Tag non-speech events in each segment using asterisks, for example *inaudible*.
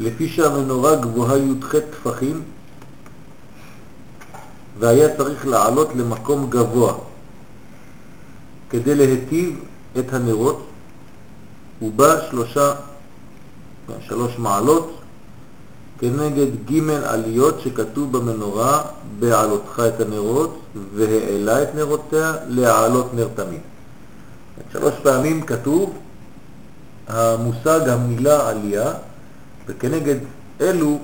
לפי שהמנורה גבוהה י"ח טפחים והיה צריך לעלות למקום גבוה כדי להטיב את הנרות, ובא שלושה, שלוש מעלות כנגד ג' עליות שכתוב במנורה בעלותך את הנרות והעלה את נרותיה להעלות נר תמיד. שלוש פעמים כתוב המושג המילה עלייה וכנגד אלו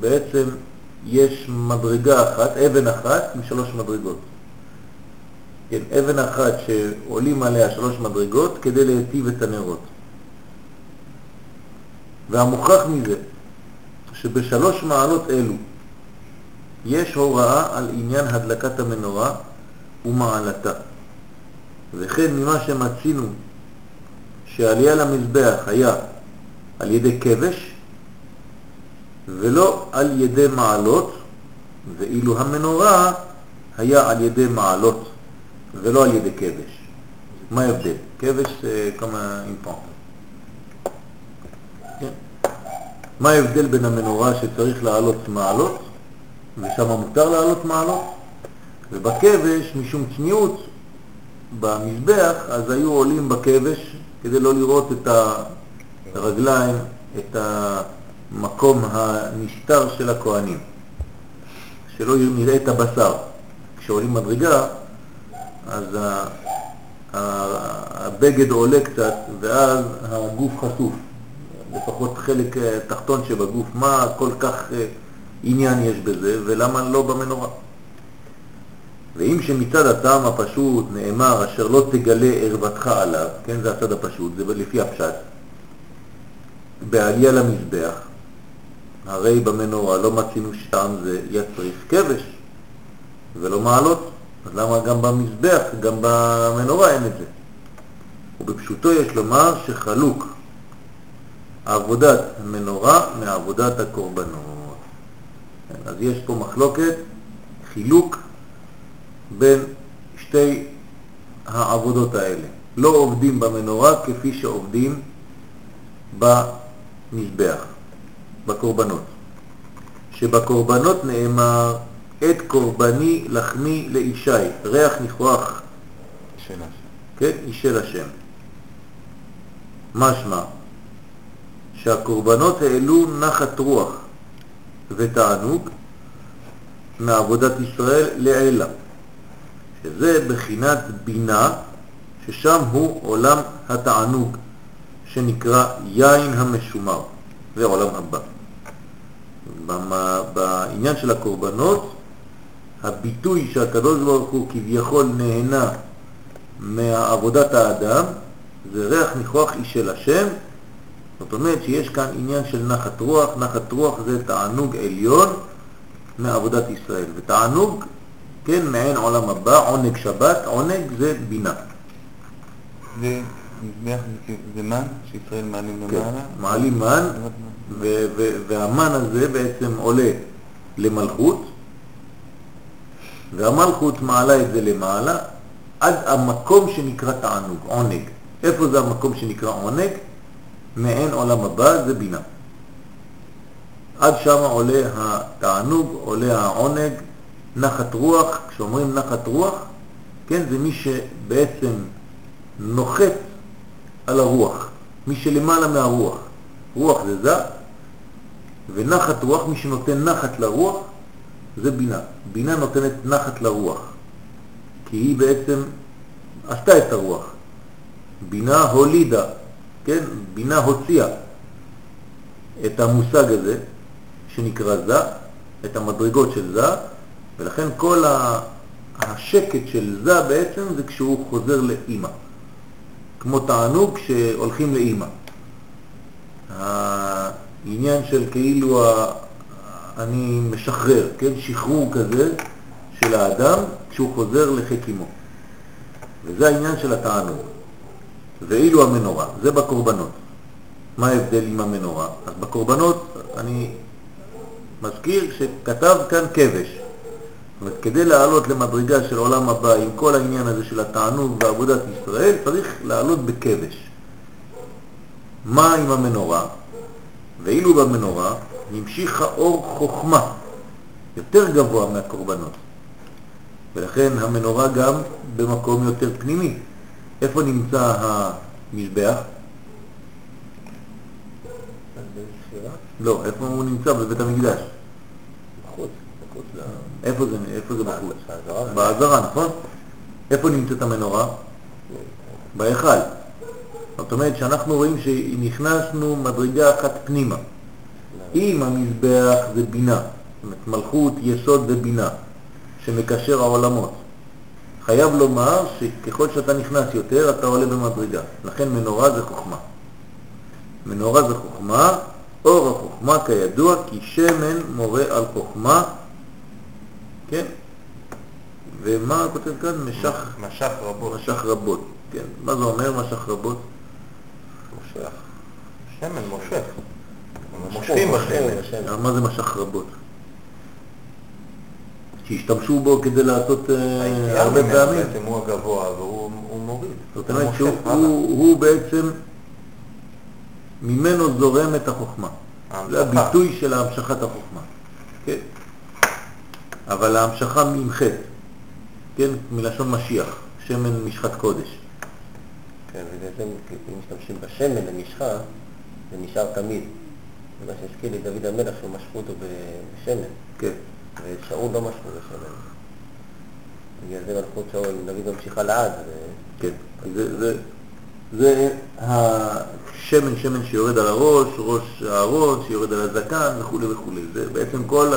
בעצם יש מדרגה אחת, אבן אחת עם שלוש מדרגות. כן, אבן אחת שעולים עליה שלוש מדרגות כדי להיטיב את הנרות. והמוכח מזה שבשלוש מעלות אלו יש הוראה על עניין הדלקת המנורה ומעלתה. וכן ממה שמצינו שעלייה למזבח היה על ידי כבש ולא על ידי מעלות, ואילו המנורה היה על ידי מעלות ולא על ידי כבש. מה ההבדל? כבש זה כמה אימפורט. כן. מה ההבדל בין המנורה שצריך לעלות מעלות, ושם מותר לעלות מעלות, ובכבש, משום צניעות במזבח, אז היו עולים בכבש כדי לא לראות את הרגליים, את המקום הנסתר של הכהנים, שלא נראה את הבשר. כשעולים מדרגה, אז הבגד עולה קצת, ואז הגוף חשוף, לפחות חלק אה, תחתון שבגוף, מה כל כך אה, עניין יש בזה, ולמה לא במנורה. ואם שמצד הטעם הפשוט נאמר אשר לא תגלה ערוותך עליו, כן, זה הצד הפשוט, זה לפי הפשט, בעלייה למזבח, הרי במנורה לא מצינו שטעם זה יצריך כבש ולא מעלות, אז למה גם במזבח, גם במנורה אין את זה? ובפשוטו יש לומר שחלוק עבודת המנורה מעבודת הקורבנות. אז יש פה מחלוקת, חילוק בין שתי העבודות האלה. לא עובדים במנורה כפי שעובדים במזבח, בקורבנות. שבקורבנות נאמר את קורבני לחמי לאישי, ריח ניחוח. של השם. כן, איש של השם. משמע שהקורבנות העלו נחת רוח ותענוג מעבודת ישראל לעילה, שזה בחינת בינה, ששם הוא עולם התענוג, שנקרא יין המשומר, זה עולם הבא. בעניין של הקורבנות, הביטוי שהקדוש ברוך הוא כביכול נהנה מעבודת האדם, זה ריח ניחוח איש של השם, זאת אומרת שיש כאן עניין של נחת רוח, נחת רוח זה תענוג עליון מעבודת ישראל, ותענוג, כן, מעין עולם הבא, עונג שבת, עונג זה בינה. זה זה מן שישראל מעלים כן, למעלה? מעלים מן, והמן הזה בעצם עולה למלכות, והמלכות מעלה את זה למעלה, עד המקום שנקרא תענוג, עונג. איפה זה המקום שנקרא עונג? מעין עולם הבא זה בינה. עד שם עולה התענוג, עולה העונג, נחת רוח, כשאומרים נחת רוח, כן, זה מי שבעצם נוחת על הרוח, מי שלמעלה מהרוח. רוח זה זה, ונחת רוח, מי שנותן נחת לרוח, זה בינה. בינה נותנת נחת לרוח, כי היא בעצם עשתה את הרוח. בינה הולידה, כן? בינה הוציאה את המושג הזה שנקרא זה, את המדרגות של זה, ולכן כל השקט של זה בעצם זה כשהוא חוזר לאימא. כמו תענוג שהולכים לאימא. העניין של כאילו ה... אני משחרר, כן? שחרור כזה של האדם כשהוא חוזר לחיק. וזה העניין של התענוג. ואילו המנורה, זה בקורבנות. מה ההבדל עם המנורה? אז בקורבנות אני מזכיר שכתב כאן כבש, אומרת, כדי לעלות למדרגה של עולם הבא עם כל העניין הזה של התענוג ועבודת ישראל, צריך לעלות בכבש. מה עם המנורה? ואילו במנורה המשיך האור חוכמה, יותר גבוה מהקורבנות. ולכן המנורה גם במקום יותר פנימי. איפה נמצא המזבח? לא, איפה הוא נמצא? בבית המקדש. בחוץ, בחוץ ל... איפה זה, איפה זה בחוץ? בעזרה. בעזרה, נכון? איפה נמצאת המנורה? בהיכל. זאת אומרת שאנחנו רואים שנכנסנו מדרגה אחת פנימה. אם המזבח זה בינה, זאת אומרת מלכות, יסוד ובינה, שמקשר העולמות. חייב לומר שככל שאתה נכנס יותר, אתה עולה במדרגה. לכן מנורה זה חוכמה. מנורה זה חוכמה, אור החוכמה כידוע, כי שמן מורה על חוכמה, כן? ומה כותב כאן? משך, משך רבות. משך רבות, כן. מה זה אומר משך רבות? מושך. שמן מושך. מושכים. בשמן. אה, מה זה משך רבות? שהשתמשו בו כדי לעשות אה, הרבה פעמים. בעצם הוא הגבוה והוא הוא מוריד. זאת הוא אומרת שהוא בעצם, ממנו זורמת החוכמה. זה. הביטוי של המשכת החוכמה. כן? אבל ההמשכה חטא, כן? מלשון משיח, שמן משחת קודש. כן, בגלל זה אם משתמשים בשמן למשחה, זה נשאר תמיד. זה מה שהזכיר לי דוד המלך, שהוא משכו אותו בשמן, כן. ואת שאול לא משכו בשמן. בגלל זה מלכות שאול, דוד ממשיכה לעד. כן, זה, זה, זה השמן, שמן שיורד על הראש, ראש הארון, שיורד על הזקן וכו' וכו'. זה בעצם כל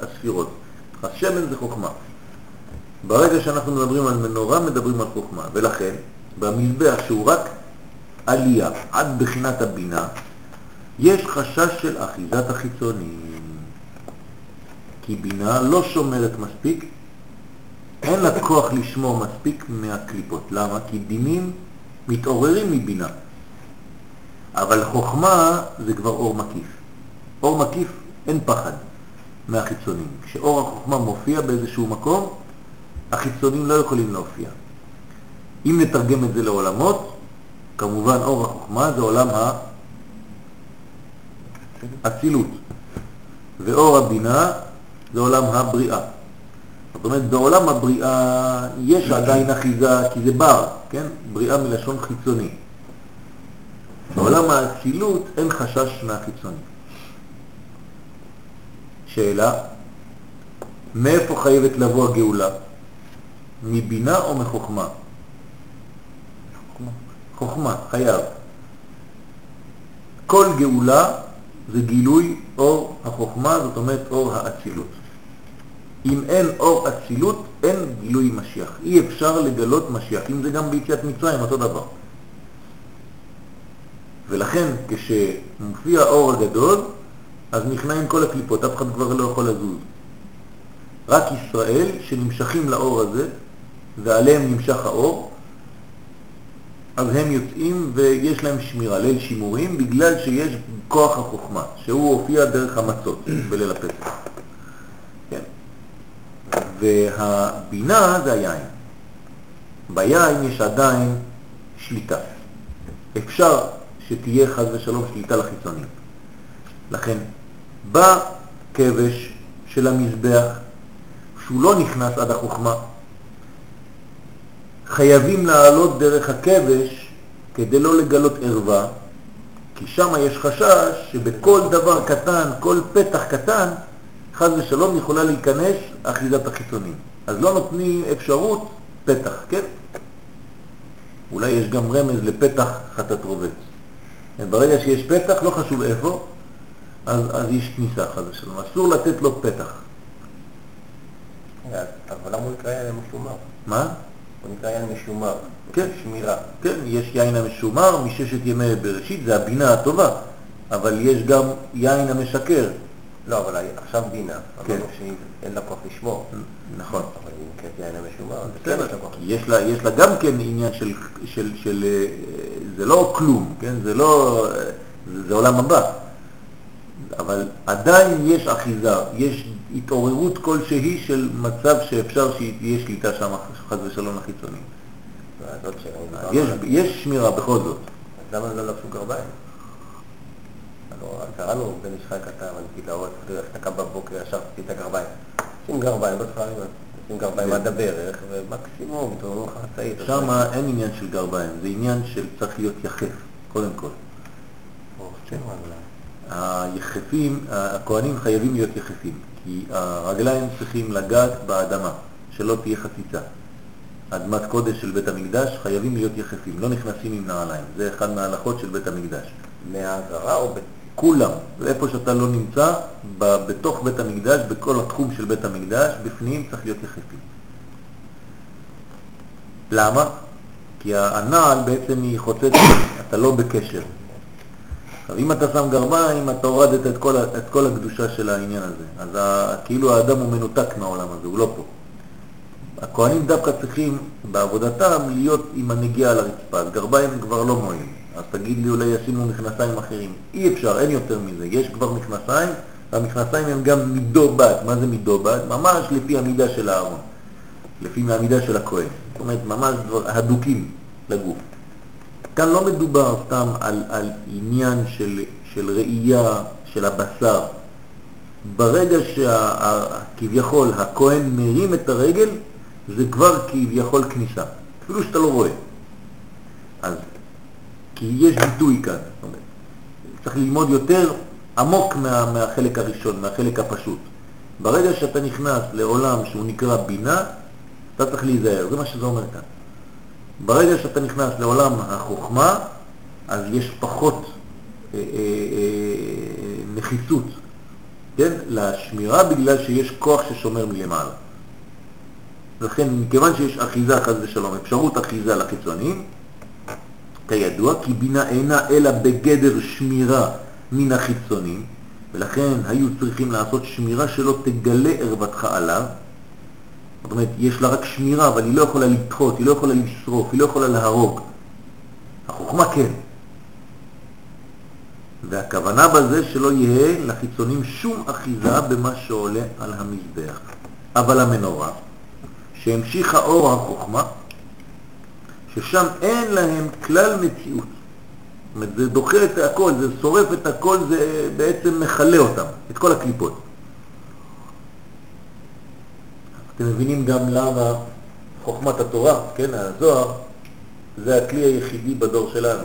הספירות. השמן זה חוכמה. ברגע שאנחנו מדברים על מנורה, מדברים על חוכמה. ולכן, במזבח שהוא רק עלייה עד בחינת הבינה, יש חשש של אחיזת החיצונים. כי בינה לא שומרת מספיק אין לה כוח לשמור מספיק מהקליפות. למה? כי דינים מתעוררים מבינה. אבל חוכמה זה כבר אור מקיף. אור מקיף אין פחד מהחיצונים. כשאור החוכמה מופיע באיזשהו מקום, החיצונים לא יכולים להופיע. אם נתרגם את זה לעולמות, כמובן אור החוכמה זה עולם האצילות, ואור הבינה זה עולם הבריאה. זאת אומרת, בעולם הבריאה יש עדיין אחיזה, כי זה בר, כן? בריאה מלשון חיצוני. בעולם האצילות אין חשש מהחיצוני. שאלה, מאיפה חייבת לבוא הגאולה? מבינה או מחוכמה? חוכמה, חייב. כל גאולה זה גילוי אור החוכמה, זאת אומרת אור האצילות. אם אין אור אצילות, אין גילוי משיח. אי אפשר לגלות משיח, אם זה גם ביציאת מצרים, אותו דבר. ולכן כשמופיע האור הגדול, אז נכנעים כל הקליפות, אף אחד כבר לא יכול לזוז. רק ישראל שנמשכים לאור הזה, ועליהם נמשך האור, אז הם יוצאים ויש להם שמירה, ליל שימורים, בגלל שיש כוח החוכמה, שהוא הופיע דרך המצות בליל הפסח. והבינה זה היין. ביין יש עדיין שליטה. אפשר שתהיה חז ושלום שליטה לחיצונים. לכן, בא כבש של המזבח, שהוא לא נכנס עד החוכמה, חייבים לעלות דרך הכבש כדי לא לגלות ערווה, כי שם יש חשש שבכל דבר קטן, כל פתח קטן, חז ושלום יכולה להיכנס אחיזת החיצונים. אז לא נותנים אפשרות פתח, כן? אולי יש גם רמז לפתח חטאת רובץ. ברגע שיש פתח, לא חשוב איפה, אז, אז יש כניסה חז ושלום. אסור לתת לו פתח. אבל למה הוא נקרא יין משומר? מה? הוא נקרא יין משומר. כן. שמירה. כן, יש יין המשומר מששת ימי בראשית, זה הבינה הטובה, אבל יש גם יין המשקר. לא, אבל עכשיו בינה. כן. אמרנו שאין לה כוח לשמור. נכון. אבל אם כן יין המשומר, אז כן בסדר, יש לה גם כן עניין של, של, של, אה, זה לא כלום, כן? זה לא, אה, זה, זה עולם הבא. אבל עדיין יש אחיזה, יש התעוררות כלשהי של מצב שאפשר שתהיה שליטה שם חס ושלום לחיצונים. שאלה. יש, יש שמירה בכל זאת. אז למה לא לבשו גרביים? הלוא קראנו בן איש חי כתב על פתרון, אתה קם בבוקר, ישר תוציא את הגרביים. שים גרביים, לא צריכה למה. שים גרביים עד הברך, ומקסימום, תאמרו לך צעיר. שם אין עניין של גרביים, זה עניין של צריך להיות יחף, קודם כל. או. היחפים, הכהנים חייבים להיות יחפים, כי הרגליים צריכים לגעת באדמה, שלא תהיה חציצה. אדמת קודש של בית המקדש חייבים להיות יחפים, לא נכנסים עם נעליים, זה אחד מההלכות של בית המקדש. מהעזרה או ב... כולם, איפה שאתה לא נמצא, בתוך בית המקדש, בכל התחום של בית המקדש, בפנים צריך להיות יחפים. למה? כי הנעל בעצם היא חוצצת, אתה לא בקשר. עכשיו, אם אתה שם גרביים, אתה הורדת את כל, את כל הקדושה של העניין הזה. אז ה, כאילו האדם הוא מנותק מהעולם הזה, הוא לא פה. הכהנים דווקא צריכים בעבודתם להיות עם הנגיעה על הרצפה, אז גרביים כבר לא מועילים. אז תגיד לי אולי ישימו מכנסיים אחרים. אי אפשר, אין יותר מזה. יש כבר מכנסיים, והמכנסיים הם גם מידו בת. מה זה מידו בת? ממש לפי המידה של הארון, לפי המידה של הכהן. זאת אומרת, ממש דבר, הדוקים לגוף. כאן לא מדובר סתם על, על עניין של, של ראייה של הבשר. ברגע שכביכול הכהן מרים את הרגל, זה כבר כביכול כניסה, אפילו שאתה לא רואה. אז, כי יש ביטוי כאן, צריך ללמוד יותר עמוק מה, מהחלק הראשון, מהחלק הפשוט. ברגע שאתה נכנס לעולם שהוא נקרא בינה, אתה צריך להיזהר, זה מה שזה אומר כאן. ברגע שאתה נכנס לעולם החוכמה, אז יש פחות אה, אה, אה, נחיצות, כן, לשמירה בגלל שיש כוח ששומר מלמעלה. לכן, מכיוון שיש אחיזה, חס ושלום, אפשרות אחיזה לחיצוניים, כידוע, כי בינה אינה אלא בגדר שמירה מן החיצונים, ולכן היו צריכים לעשות שמירה שלא תגלה ערוותך עליו. זאת אומרת, יש לה רק שמירה, אבל היא לא יכולה לדחות, היא לא יכולה לשרוף, היא לא יכולה להרוג. החוכמה כן. והכוונה בזה שלא יהיה לחיצונים שום אחיזה במה שעולה על המזבח. אבל המנורה, שהמשיכה אור החוכמה, ששם אין להם כלל מציאות. זאת אומרת, זה דוחה את הכל, זה שורף את הכל, זה בעצם מכלה אותם, את כל הקליפות. אתם מבינים גם למה חוכמת התורה, כן, הזוהר, זה הכלי היחידי בדור שלנו.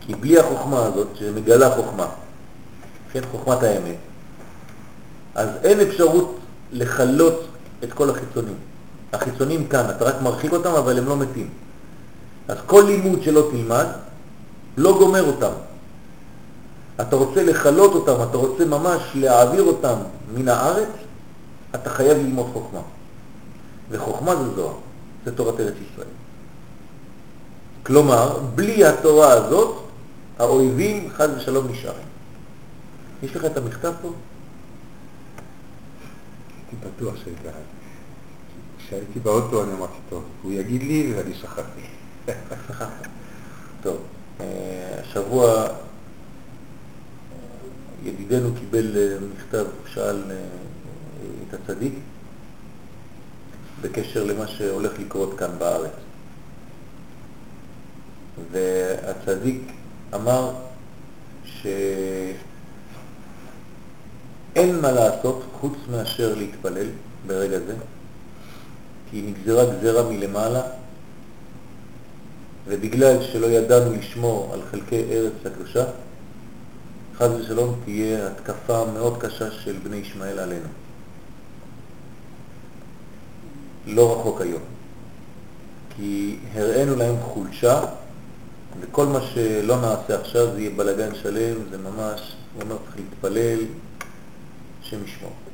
כי בלי החוכמה הזאת, שמגלה חוכמה, כן, חוכמת האמת, אז אין אפשרות לחלות את כל החיצונים. החיצונים כאן, אתה רק מרחיק אותם, אבל הם לא מתים. אז כל לימוד שלא תלמד, לא גומר אותם. אתה רוצה לחלות אותם, אתה רוצה ממש להעביר אותם מן הארץ, אתה חייב ללמוד חוכמה. וחוכמה זה זוהר, זה תורת ארץ ישראל. כלומר, בלי התורה הזאת, האויבים חד ושלום נשארים. יש לך את המכתב פה? הייתי בטוח שהייתי... כשהייתי באוטו אני אמרתי, טוב, הוא יגיד לי ואני שכחתי. *laughs* טוב, אה, השבוע ידידנו קיבל אה, מכתב, שאל אה, את הצדיק בקשר למה שהולך לקרות כאן בארץ. והצדיק אמר שאין מה לעשות חוץ מאשר להתפלל ברגע זה, כי נגזרה גזרה מלמעלה, ובגלל שלא ידענו לשמור על חלקי ארץ הקדושה, חס ושלום תהיה התקפה מאוד קשה של בני ישמעאל עלינו. לא רחוק היום. כי הראינו להם חולשה, וכל מה שלא נעשה עכשיו זה יהיה בלגן שלם, זה ממש, הוא אומר, צריך להתפלל, השם ישמור.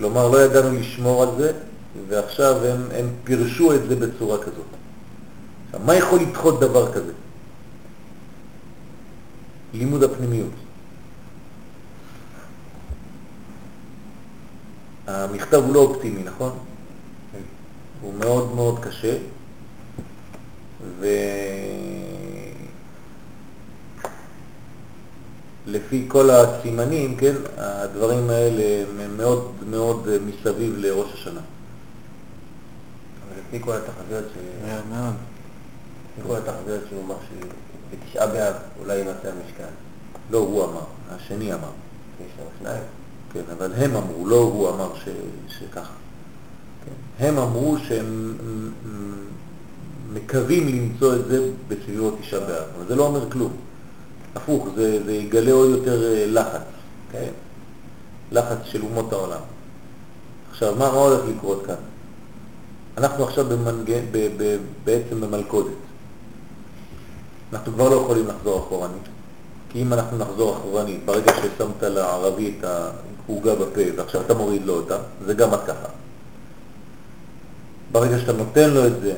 כלומר, לא ידענו לשמור על זה, ועכשיו הם, הם פירשו את זה בצורה כזאת. עכשיו, מה יכול לדחות דבר כזה? לימוד הפנימיות. המכתב הוא לא אופטימי, נכון? הוא מאוד מאוד קשה, לפי כל הסימנים, כן, הדברים האלה הם מאוד מאוד מסביב לראש השנה. אבל לפי כל התחזיות ש... מאוד מאוד. לפי כל התחזיות שהוא אמר שבתשעה באב אולי יימצא המשכן. לא הוא אמר, השני אמר. יש שם שניים. כן, אבל הם אמרו, לא הוא אמר ש, שככה. כן. הם אמרו שהם מקווים למצוא את זה בסביבות תשעה באב, אבל זה לא אומר כלום. הפוך, זה, זה יגלה עוד יותר אה, לחץ, כן? לחץ של אומות העולם. עכשיו, מה, מה הולך לקרות כאן? אנחנו עכשיו במנגן, ב, ב, בעצם במלכודת. אנחנו כבר לא יכולים לחזור אחורנית, כי אם אנחנו נחזור אחורנית, ברגע ששמת לערבי את העוגה בפה ועכשיו אתה מוריד לו אותה, זה גם התקפה. ברגע שאתה נותן לו את זה,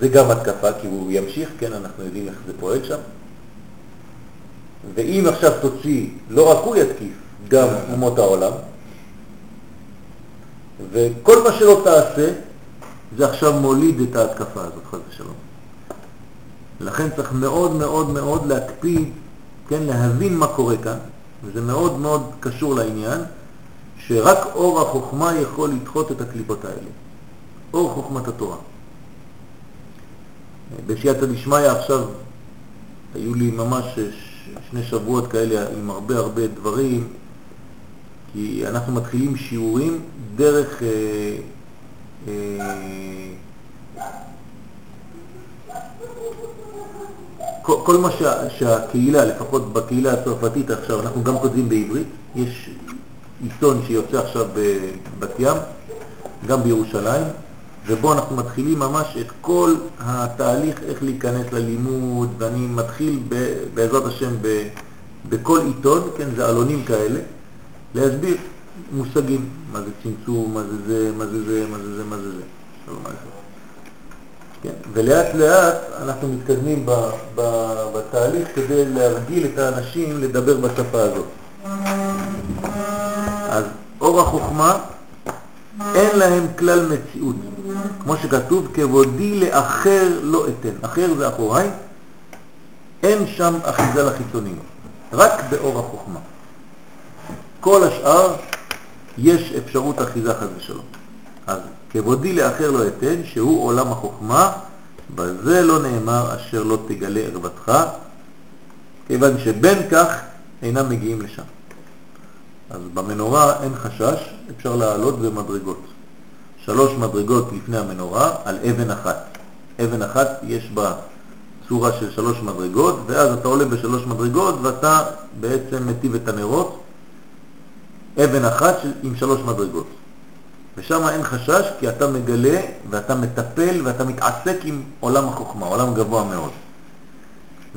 זה גם התקפה, כי הוא ימשיך, כן, אנחנו יודעים איך זה פועל שם. ואם עכשיו תוציא, לא רק הוא יתקיף, גם אומות העולם, וכל מה שלא תעשה, זה עכשיו מוליד את ההתקפה הזאת, חס ושלום. לכן צריך מאוד מאוד מאוד להקפיד, כן, להבין מה קורה כאן, וזה מאוד מאוד קשור לעניין, שרק אור החוכמה יכול לדחות את הקליפות האלה. אור חוכמת התורה. בסייעתא דשמיא עכשיו היו לי ממש שני שבועות כאלה עם הרבה הרבה דברים, כי אנחנו מתחילים שיעורים דרך אה, אה, כל, כל מה שה, שהקהילה, לפחות בקהילה הצרפתית עכשיו, אנחנו גם כותבים בעברית, יש עיתון שיוצא עכשיו בבת ים, גם בירושלים, ובו אנחנו מתחילים ממש את כל התהליך איך להיכנס ללימוד, ואני מתחיל ב, בעזרת השם ב, בכל עיתון, כן, זה עלונים כאלה, להסביר מושגים, מה זה צמצום, מה זה זה, מה זה זה, מה זה זה, מה זה זה. כן, ולאט לאט אנחנו מתקדמים ב, ב, בתהליך כדי להרגיל את האנשים לדבר בשפה הזאת. אז אור החוכמה אין להם כלל מציאות. כמו שכתוב, כבודי לאחר לא אתן. אחר זה אחוריי, אין שם אחיזה לחיצונים, רק באור החוכמה. כל השאר יש אפשרות אחיזה חס ושלום. אז כבודי לאחר לא אתן, שהוא עולם החוכמה, בזה לא נאמר אשר לא תגלה ערוותך, כיוון שבין כך אינם מגיעים לשם. אז במנורה אין חשש, אפשר לעלות במדרגות. שלוש מדרגות לפני המנורה על אבן אחת. אבן אחת יש בה צורה של שלוש מדרגות, ואז אתה עולה בשלוש מדרגות ואתה בעצם מטיב את הנרות, אבן אחת עם שלוש מדרגות. ושם אין חשש כי אתה מגלה ואתה מטפל ואתה מתעסק עם עולם החוכמה, עולם גבוה מאוד.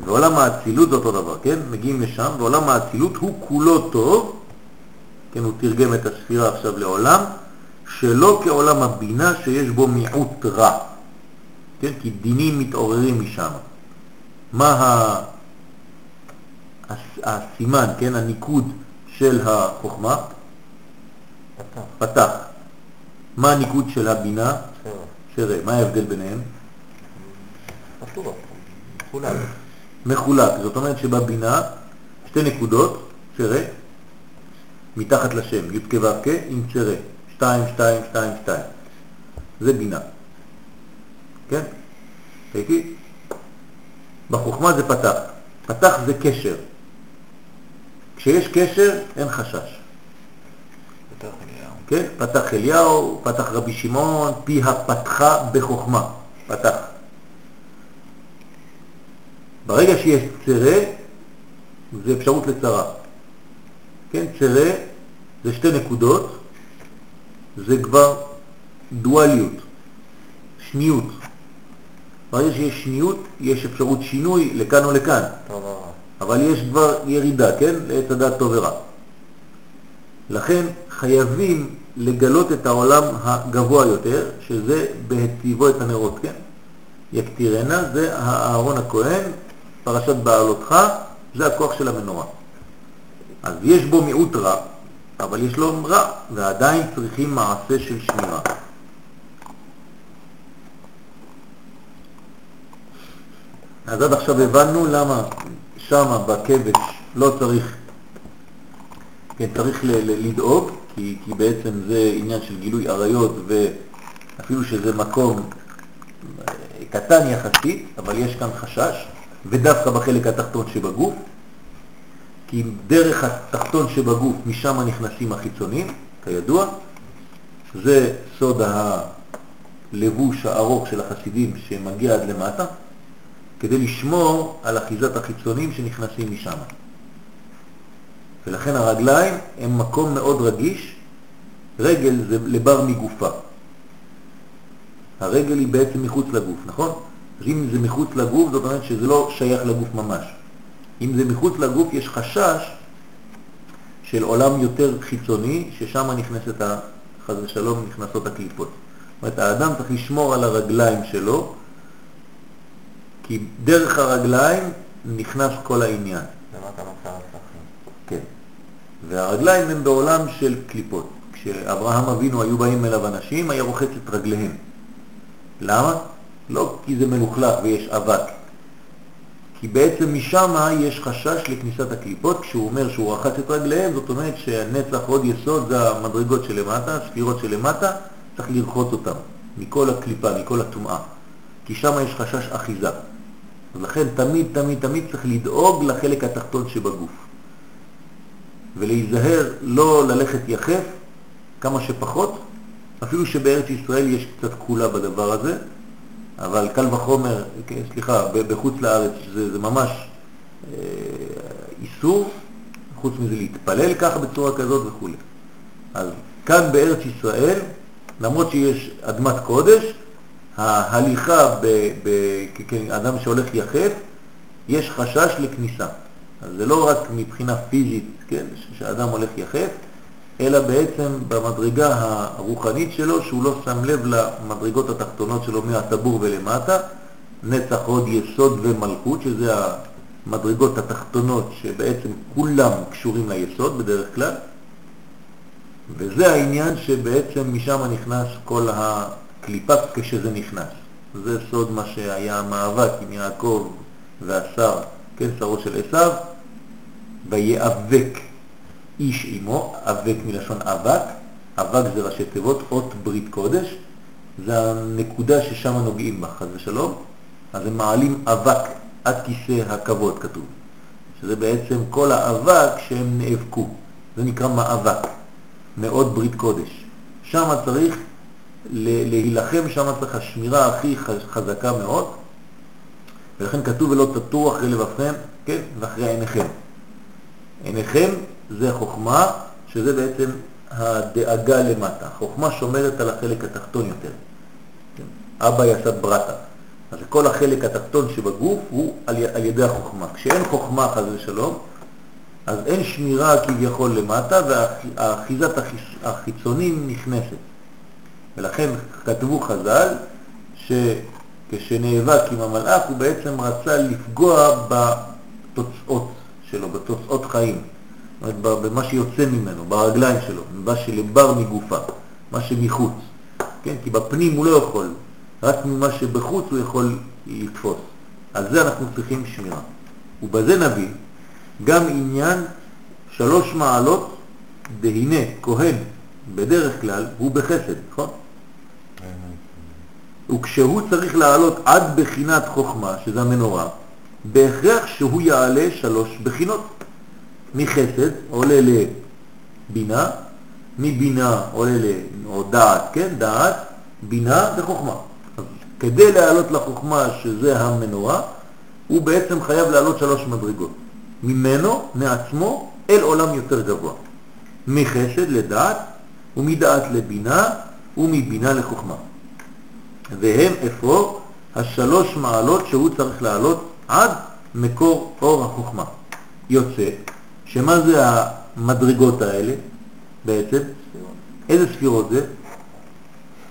ועולם האצילות זה אותו דבר, כן? מגיעים לשם, ועולם האצילות הוא כולו טוב, כן, הוא תרגם את הספירה עכשיו לעולם, שלא כעולם הבינה שיש בו מיעוט רע, כן? כי דינים מתעוררים משם. מה הסימן, כן, הניקוד של החוכמה? פתח. פתח. מה הניקוד של הבינה? שבע. שרה. מה ההבדל ביניהם? כולם. מחולק, זאת אומרת שבבינה שתי נקודות, צרה, מתחת לשם, י' כו' עם צרה, 2, 2, 2, 2. זה בינה. כן? ראיתי? בחוכמה זה פתח. פתח זה קשר. כשיש קשר אין חשש. פתח אליהו. כן? פתח אליהו, פתח רבי שמעון, פי הפתחה בחוכמה. פתח. ברגע שיש צרה, זה אפשרות לצרה. כן, צרה זה שתי נקודות, זה כבר דואליות, שניות. ברגע שיש שניות, יש אפשרות שינוי לכאן או לכאן. אבל יש כבר ירידה, כן, לעץ הדעת טוב ורע. לכן חייבים לגלות את העולם הגבוה יותר, שזה בהציבו את הנרות, כן? יקטירנה, זה אהרון הכהן, פרשת בעלותך, זה הכוח של המנורה. אז יש בו מיעוט רע, אבל יש לו רע, ועדיין צריכים מעשה של שמירה. אז עד עכשיו הבנו למה שמה בכבש לא צריך, כן, צריך ל- ל- לדאוג, כי, כי בעצם זה עניין של גילוי עריות, ואפילו שזה מקום אה, קטן יחסית, אבל יש כאן חשש, ודווקא בחלק התחתון שבגוף, כי דרך התחתון שבגוף, משם נכנסים החיצונים, כידוע, זה סוד הלבוש הארוך של החסידים שמגיע עד למטה, כדי לשמור על אחיזת החיצונים שנכנסים משם. ולכן הרגליים הם מקום מאוד רגיש, רגל זה לבר מגופה. הרגל היא בעצם מחוץ לגוף, נכון? אז אם זה מחוץ לגוף, זאת אומרת שזה לא שייך לגוף ממש. אם זה מחוץ לגוף, יש חשש של עולם יותר חיצוני, ששם נכנסת, חס ושלום, נכנסות הקליפות. זאת אומרת, האדם צריך לשמור על הרגליים שלו, כי דרך הרגליים נכנס כל העניין. כן. והרגליים הם בעולם של קליפות. כשאברהם אבינו היו באים אליו אנשים, היה רוחץ את רגליהם. למה? לא כי זה מלוכלך ויש אבק. כי בעצם משם יש חשש לכניסת הקליפות, כשהוא אומר שהוא רחץ את רגליהם, זאת אומרת שהנצח עוד יסוד זה המדרגות שלמטה, הספירות שלמטה, צריך לרחוץ אותם, מכל הקליפה, מכל הטומאה. כי שם יש חשש אחיזה. אז לכן תמיד תמיד תמיד צריך לדאוג לחלק התחתון שבגוף. ולהיזהר לא ללכת יחף כמה שפחות, אפילו שבארץ ישראל יש קצת כולה בדבר הזה, אבל קל וחומר, סליחה, בחוץ לארץ זה, זה ממש אה, איסור, חוץ מזה להתפלל ככה בצורה כזאת וכו'. אז כאן בארץ ישראל, למרות שיש אדמת קודש, ההליכה כאדם שהולך יחף, יש חשש לכניסה. אז זה לא רק מבחינה פיזית, כן, שאדם הולך יחף, אלא בעצם במדרגה הרוחנית שלו, שהוא לא שם לב למדרגות התחתונות שלו מהטבור ולמטה, נצח עוד יסוד ומלכות, שזה המדרגות התחתונות שבעצם כולם קשורים ליסוד בדרך כלל, וזה העניין שבעצם משם נכנס כל הקליפה כשזה נכנס. זה סוד מה שהיה המאבק עם יעקב והשר, כן, שרו של עשיו, ויאבק איש עמו, אבק מלשון אבק, אבק זה ראשי תיבות, אות ברית קודש, זה הנקודה ששם נוגעים בה, חס ושלום, אז הם מעלים אבק עד כיסא הכבוד כתוב, שזה בעצם כל האבק שהם נאבקו, זה נקרא מאבק, מאות ברית קודש. שם צריך להילחם, שם צריך השמירה הכי חזקה מאוד, ולכן כתוב ולא תטור אחרי לבבכם, כן, ואחרי עיניכם. עיניכם זה חוכמה, שזה בעצם הדאגה למטה. חוכמה שומרת על החלק התחתון יותר. כן? אבא יעשה ברטה. אז כל החלק התחתון שבגוף הוא על, על ידי החוכמה. כשאין חוכמה חס ושלום, אז אין שמירה כביכול למטה והאחיזת החיס- החיצונים נכנסת. ולכן כתבו חז"ל שכשנאבק עם המלאך הוא בעצם רצה לפגוע בתוצאות שלו, בתוצאות חיים. אומרת, במה שיוצא ממנו, ברגליים שלו, מה שלבר מגופה, מה שמחוץ. כן? כי בפנים הוא לא יכול, רק ממה שבחוץ הוא יכול לתפוס. על זה אנחנו צריכים שמירה. ובזה נביא גם עניין שלוש מעלות, והנה כהן בדרך כלל הוא בחסד, נכון? וכשהוא צריך לעלות עד בחינת חוכמה, שזה המנורה, בהכרח שהוא יעלה שלוש בחינות. מחסד עולה לבינה, מבינה עולה ל... או דעת, כן? דעת, בינה וחוכמה. אז כדי לעלות לחוכמה, שזה המנורה, הוא בעצם חייב לעלות שלוש מדרגות. ממנו, מעצמו, אל עולם יותר גבוה. מחסד לדעת, ומדעת לבינה, ומבינה לחוכמה. והם אפוא השלוש מעלות שהוא צריך לעלות עד מקור אור החוכמה. יוצא שמה זה המדרגות האלה בעצם? איזה ספירות זה?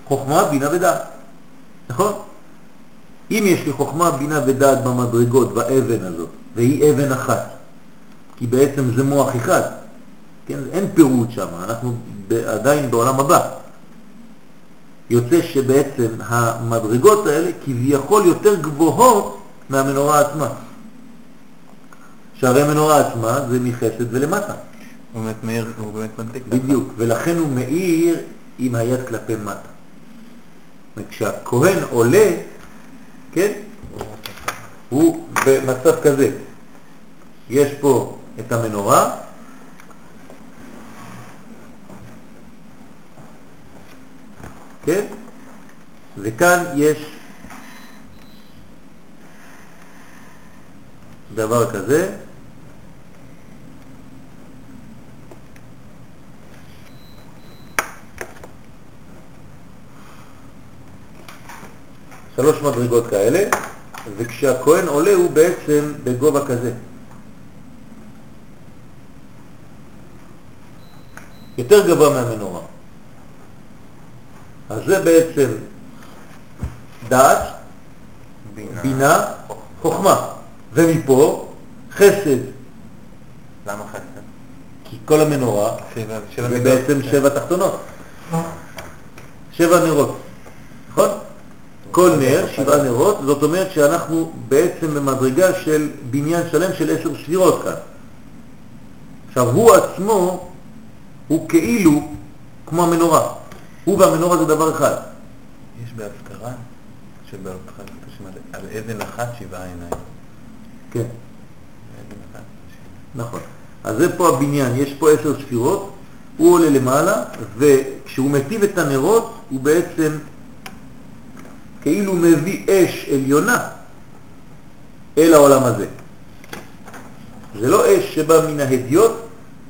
חוכמה, בינה ודעת, נכון? אם יש לי חוכמה, בינה ודעת במדרגות, באבן הזאת, והיא אבן אחת, כי בעצם זה מוח אחד, כן? אין פירוט שם, אנחנו עדיין בעולם הבא. יוצא שבעצם המדרגות האלה כביכול יותר גבוהות מהמנורה עצמה. שהרי מנורה עצמה זה מחסד ולמטה. הוא באמת מאיר, הוא באמת מדליק. בדיוק, ולכן הוא מאיר עם היד כלפי מטה. וכשהכהן עולה, כן, הוא במצב כזה. יש פה את המנורה, כן, וכאן יש דבר כזה, שלוש מדרגות כאלה, וכשהכהן עולה הוא בעצם בגובה כזה. יותר גבוה מהמנורה. אז זה בעצם דעת, בינה. בינה, חוכמה. ומפה חסד, למה חסד? כי כל המנורה שבע, שבע זה. בעצם. שבע תחתונות, שבע נרות, נכון? כל נר, שבעה נרות, זאת אומרת שאנחנו בעצם במדרגה של בניין שלם של עשר ספירות כאן. עכשיו, הוא עצמו הוא כאילו כמו המנורה. הוא והמנורה זה דבר אחד. יש בהפטרה שבעוד חג כתוב על אבן אחת שבעה עיניים. כן. נכון. אז זה פה הבניין, יש פה עשר ספירות, הוא עולה למעלה, וכשהוא מטיב את הנרות, הוא בעצם כאילו מביא אש עליונה אל העולם הזה. זה לא אש שבאה מן ההדיוט,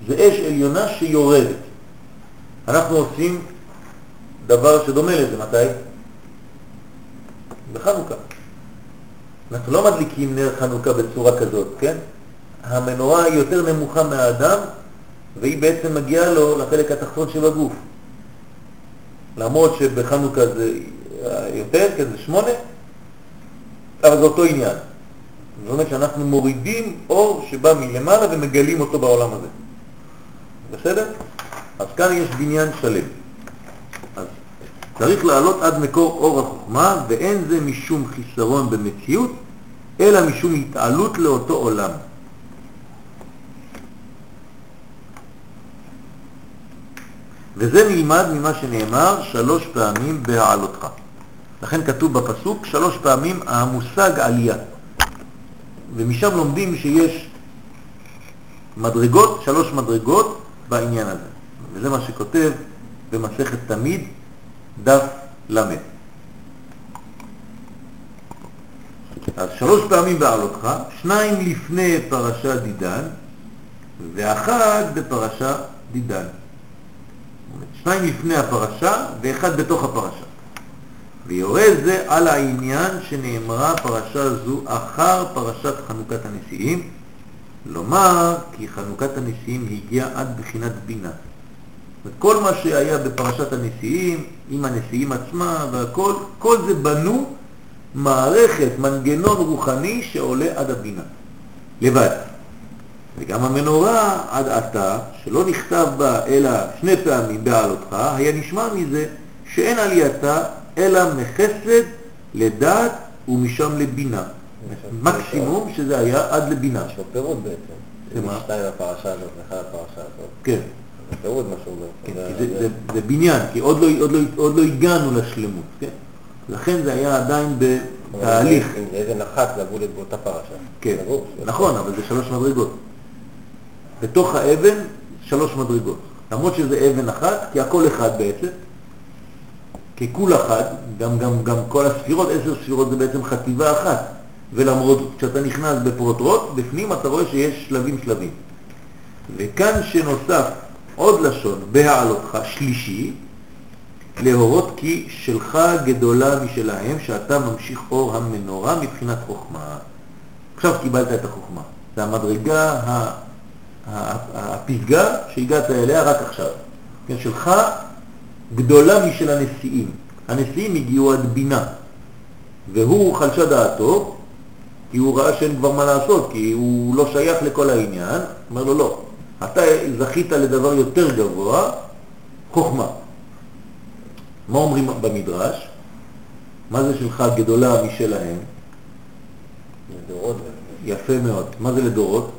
זה אש עליונה שיורדת. אנחנו עושים דבר שדומה לזה, מתי? בחנוכה. אנחנו לא מדליקים נר חנוכה בצורה כזאת, כן? המנורה היא יותר נמוכה מהאדם, והיא בעצם מגיעה לו לחלק התחתון של הגוף. למרות שבחנוכה זה יותר, כן, זה שמונה, אבל זה אותו עניין. זאת אומרת שאנחנו מורידים אור שבא מלמעלה ומגלים אותו בעולם הזה. בסדר? אז כאן יש בניין שלם. אז צריך לעלות עד מקור אור החוכמה, ואין זה משום חיסרון במציאות, אלא משום התעלות לאותו עולם. וזה נלמד ממה שנאמר שלוש פעמים בהעלותך. לכן כתוב בפסוק שלוש פעמים המושג עלייה. ומשם לומדים שיש מדרגות, שלוש מדרגות בעניין הזה. וזה מה שכותב במסכת תמיד, דף ל'. אז שלוש פעמים בעלותך, שניים לפני פרשה דידן, ואחד בפרשה דידן. שניים לפני הפרשה ואחד בתוך הפרשה. ויורה זה על העניין שנאמרה פרשה זו אחר פרשת חנוכת הנשיאים, לומר כי חנוכת הנשיאים הגיעה עד בחינת בינה. וכל מה שהיה בפרשת הנשיאים, עם הנשיאים עצמם והכל, כל זה בנו מערכת, מנגנון רוחני שעולה עד הבינה, לבד. וגם המנורה עד עתה, שלא נכתב בה אלא שני פעמים בעלותך, היה נשמע מזה שאין עלייתה אלא מחסד לדעת ומשם לבינה. מקסימום שזה היה עד לבינה. יש לו פירוט בעצם. שמה? שתיים בפרשה הזאת ואחד בפרשה הזאת. כן, זה פירוט מה שהוא אומר. כן, זה- זה, זה- זה, זה בניין, כי עוד לא, עוד, לא, עוד לא הגענו לשלמות, כן? לכן זה היה עדיין בתהליך. זה איזה נחת, זה להיות באותה פרשה. כן. נכון, אבל זה שלוש מדרגות. בתוך האבן, שלוש מדרגות. למרות שזה אבן אחת, כי הכל אחד בעצם, ככול אחד, גם, גם, גם כל הספירות, עשר ספירות זה בעצם חטיבה אחת. ולמרות, כשאתה נכנס בפרוטרוט, בפנים אתה רואה שיש שלבים שלבים. וכאן שנוסף עוד לשון, בהעלותך, שלישי, להורות כי שלך גדולה משלהם, שאתה ממשיך אור המנורה מבחינת חוכמה. עכשיו קיבלת את החוכמה. זה המדרגה, הפסגה שהגעת אליה רק עכשיו. כן, שלך גדולה משל הנשיאים. הנשיאים הגיעו עד בינה, והוא חלשה דעתו, כי הוא ראה שאין כבר מה לעשות, כי הוא לא שייך לכל העניין, אומר לו לא, אתה זכית לדבר יותר גבוה, חוכמה. מה אומרים במדרש? מה זה שלך גדולה משלהם? לדורות. יפה מאוד. מה זה לדורות?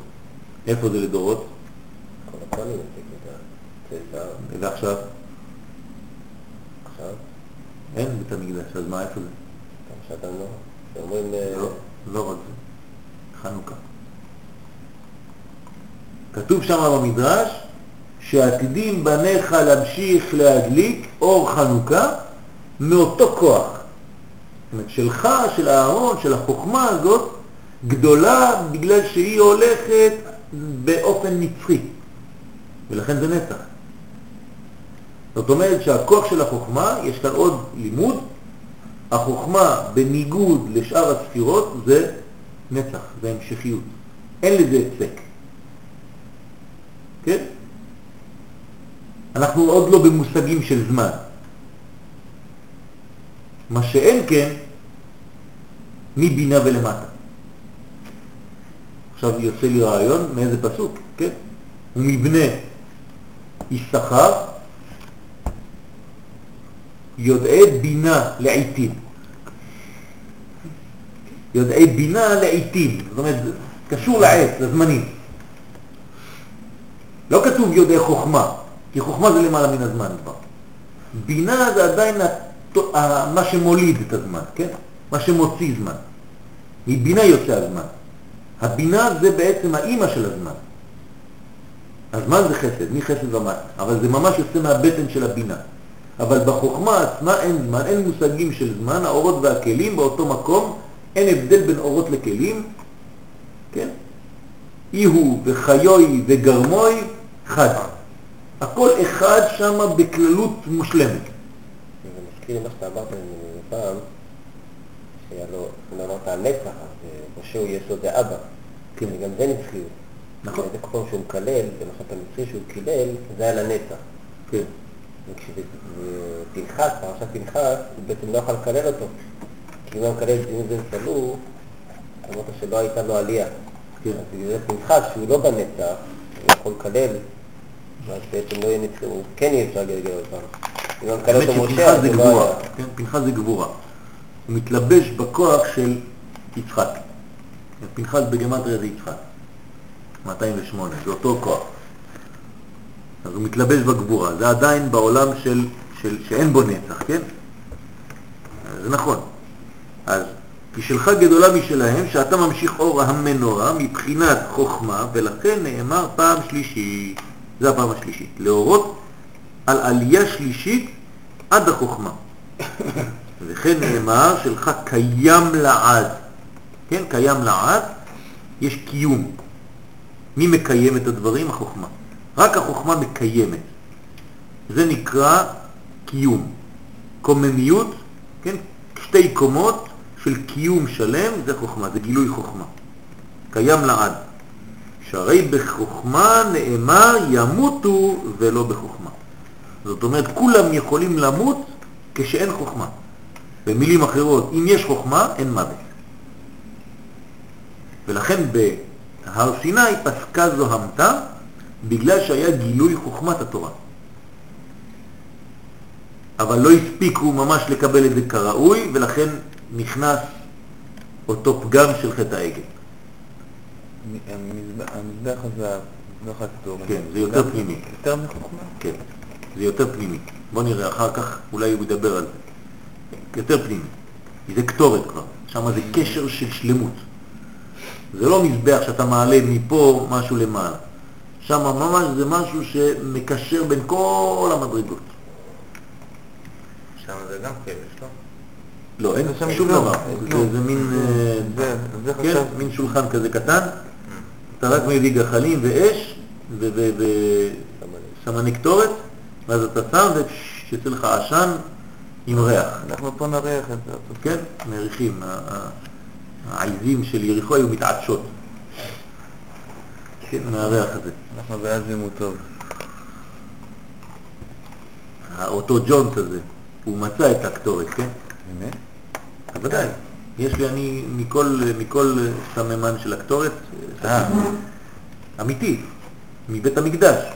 איפה זה לדורות? ועכשיו? אין בית המקדש, אז מה, איפה זה? שאדם לא. שאומרים... אה, לא, לא רק זה, חנוכה. כתוב שם במדרש שעתידים בניך להמשיך להדליק אור חנוכה מאותו כוח. זאת אומרת, שלך, של אהרון, של החוכמה הזאת, גדולה בגלל שהיא הולכת באופן נצחי, ולכן זה נצח. זאת אומרת שהכוח של החוכמה, יש כאן עוד לימוד, החוכמה בניגוד לשאר הספירות זה נצח, זה המשכיות. אין לזה הפסק. כן? אנחנו עוד לא במושגים של זמן. מה שאין כן, מבינה ולמטה. עכשיו יוצא לי רעיון מאיזה פסוק, כן? ומבנה יששכר יודעי בינה לעיתים. יודעי בינה לעיתים, זאת אומרת, קשור לעת, לזמנים. לא כתוב יודעי חוכמה, כי חוכמה זה למעלה מן הזמן כבר. בינה זה עדיין מה שמוליד את הזמן, כן? מה שמוציא זמן. מבינה יוצא הזמן. הבינה זה בעצם האימא של הזמן. הזמן זה חסד, מחסד ומטה, אבל זה ממש יוצא מהבטן של הבינה. אבל בחוכמה עצמה אין זמן, אין מושגים של זמן, האורות והכלים באותו מקום, אין הבדל בין אורות לכלים, כן? אי הוא וחיוי וגרמוי חד. הכל אחד שם בכללות מושלמת. זה מזכיר לי מה שאתה אמרת לנו פעם, שהיה לו, אתה אמרת הנצח, משה יסוד דאבא. כן. וגם זה נצחיות. נכון. זה כל פעם שהוא מקלל, למשל את המצרי שהוא קילל, זה היה לנצח. כן. וכשפנחס, פרשת פנחס, הוא בעצם לא יכול לקלל אותו. כי אם הוא מקלל את דיון בן סלו, אמרת שלא הייתה לו עלייה. כן. אז בגלל זה פנחס, שהוא לא בנצח, הוא יכול לקלל, ואז בעצם לא יהיה נצחי, הוא כן יהיה אפשר לגלגל אותם. אם הוא מקלל אותו משה, זה לא היה. כן? פנחס זה גבורה. הוא מתלבש בכוח של יצחק. פנחס בגמטריה זה יצחק. 208, זה אותו כוח. אז הוא מתלבש בגבורה, זה עדיין בעולם של, של, שאין בו נצח, כן? זה נכון. אז כשלך גדולה משלהם, שאתה ממשיך אור המנורה מבחינת חוכמה, ולכן נאמר פעם שלישית, זה הפעם השלישית, להורות על עלייה שלישית עד החוכמה. *coughs* וכן נאמר שלך קיים לעד. כן, קיים לעד, יש קיום. מי מקיים את הדברים? החוכמה. רק החוכמה מקיימת. זה נקרא קיום. קוממיות, כן, שתי קומות של קיום שלם, זה חוכמה, זה גילוי חוכמה. קיים לעד. שהרי בחוכמה נאמר ימותו ולא בחוכמה. זאת אומרת, כולם יכולים למות כשאין חוכמה. במילים אחרות, אם יש חוכמה, אין מוות. ולכן בהר סיני פסקה זו המתה בגלל שהיה גילוי חוכמת התורה. אבל לא הספיקו ממש לקבל את זה כראוי, ולכן נכנס אותו פגם של חטא העגל. המזבח הזהב, מזבח הקטורת. כן, זה יותר פנימי. יותר מחוכמה? כן, זה יותר פנימי. בוא נראה, אחר כך אולי הוא ידבר על זה. יותר פנימי. כי זה קטורת כבר, שם זה קשר של שלמות. זה לא מזבח שאתה מעלה מפה משהו למעלה. שם ממש זה משהו שמקשר בין כל המדרגות. שם זה גם כבש, לא? לא, אין שם שום דבר. זה, מין, אה, כן. מין שולחן כזה קטן. אתה רק מביא גחלים ואש וסמני קטורת, ואז אתה שם ושיוצא לך עשן עם ריח. אנחנו פה נריח את זה. כן, מריחים. העיזים של יריחו היו מתעדשות. כן, מהריח הזה. אנחנו בעד זימות טוב. אותו ג'ונס הזה, הוא מצא את הקטורת, כן? באמת? בוודאי. יש לי אני מכל, מכל סממן של הקטורת, אה. אמיתי, מבית המקדש.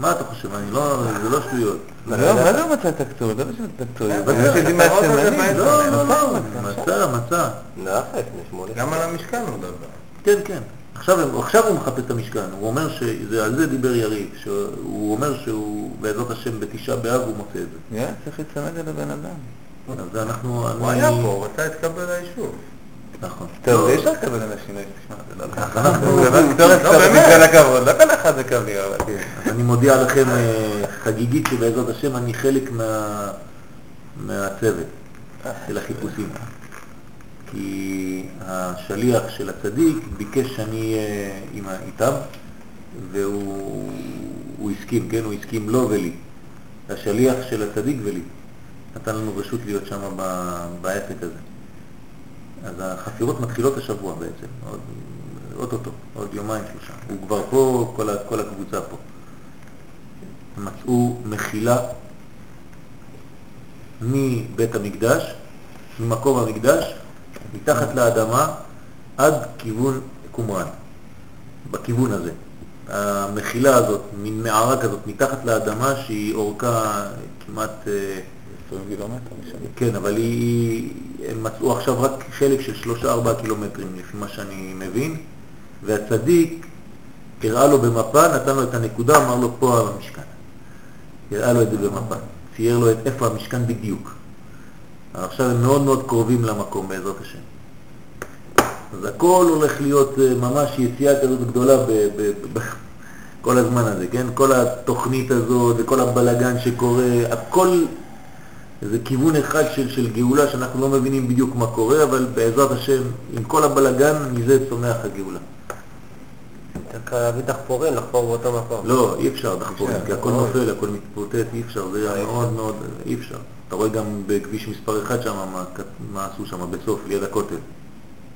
מה אתה חושב? אני לא, זה לא שטויות. לא, מה זה הוא מצא את הקטורת? לא מצא את הקטורת. לא, לא, לא, מצא, מצא, שמונה. גם על המשכן הוא מדבר. כן, כן. עכשיו, עכשיו הוא מחפש את המשכן, הוא אומר שעל זה דיבר יריב, שהוא אומר שהוא בעזרת השם בתשעה באב הוא מוצא את זה. יאללה, צריך להיצמד אל הבן אדם. אז אנחנו... הוא אני- היה פה, הוא רצה להתקבל ליישוב. נכון. טוב, אי אפשר לקבל אנשים, תשמע, זה לא ככה. לא, באמת. בגלל הכבוד, לא כל אחד מקבל, אבל... אז אני מודיע לכם אה, חגיגית שבעזרת השם אני חלק מה, מהצוות של החיפושים. כי השליח של הצדיק ביקש שאני אהיה איתם, והוא הוא הסכים, כן? הוא הסכים לו ולי. השליח של הצדיק ולי. נתן לנו רשות להיות שם בעסק הזה. אז החפירות מתחילות השבוע בעצם, עוד, אוטוטו, עוד יומיים שלושה. הוא כבר פה, כל, כל הקבוצה פה. מצאו מחילה מבית המקדש, ממקום המקדש, מתחת לאדמה עד כיוון קומראן, בכיוון הזה. המחילה הזאת, מין מערה כזאת, מתחת לאדמה שהיא אורכה כמעט... אה, 20 קילומטר משם. כן, אבל היא, הם מצאו עכשיו רק חלק של 3-4 קילומטרים, לפי מה שאני מבין, והצדיק הראה לו במפה, נתן לו את הנקודה, אמר לו פה המשכן. הראה לו את זה במפה, צייר לו את איפה המשכן בדיוק. עכשיו הם מאוד מאוד קרובים למקום בעזרת השם. אז הכל הולך להיות אה, ממש יציאה כזאת גדולה ב- ב- ב- *laughs* כל הזמן הזה, כן? כל התוכנית הזאת וכל הבלגן שקורה, הכל זה כיוון אחד של, של גאולה שאנחנו לא מבינים בדיוק מה קורה, אבל בעזרת השם, עם כל הבלגן, מזה צומח הגאולה. קל להביא דחפורים, לחפור באותו מקום. לא, אי אפשר דחפורים, כי הכל. נופל, הכל מתפוצץ, אי אפשר, זה היה מאוד מאוד, אי אפשר. אתה רואה גם בכביש מספר 1 שם, מה, מה עשו שם בסוף, ליד הכותל,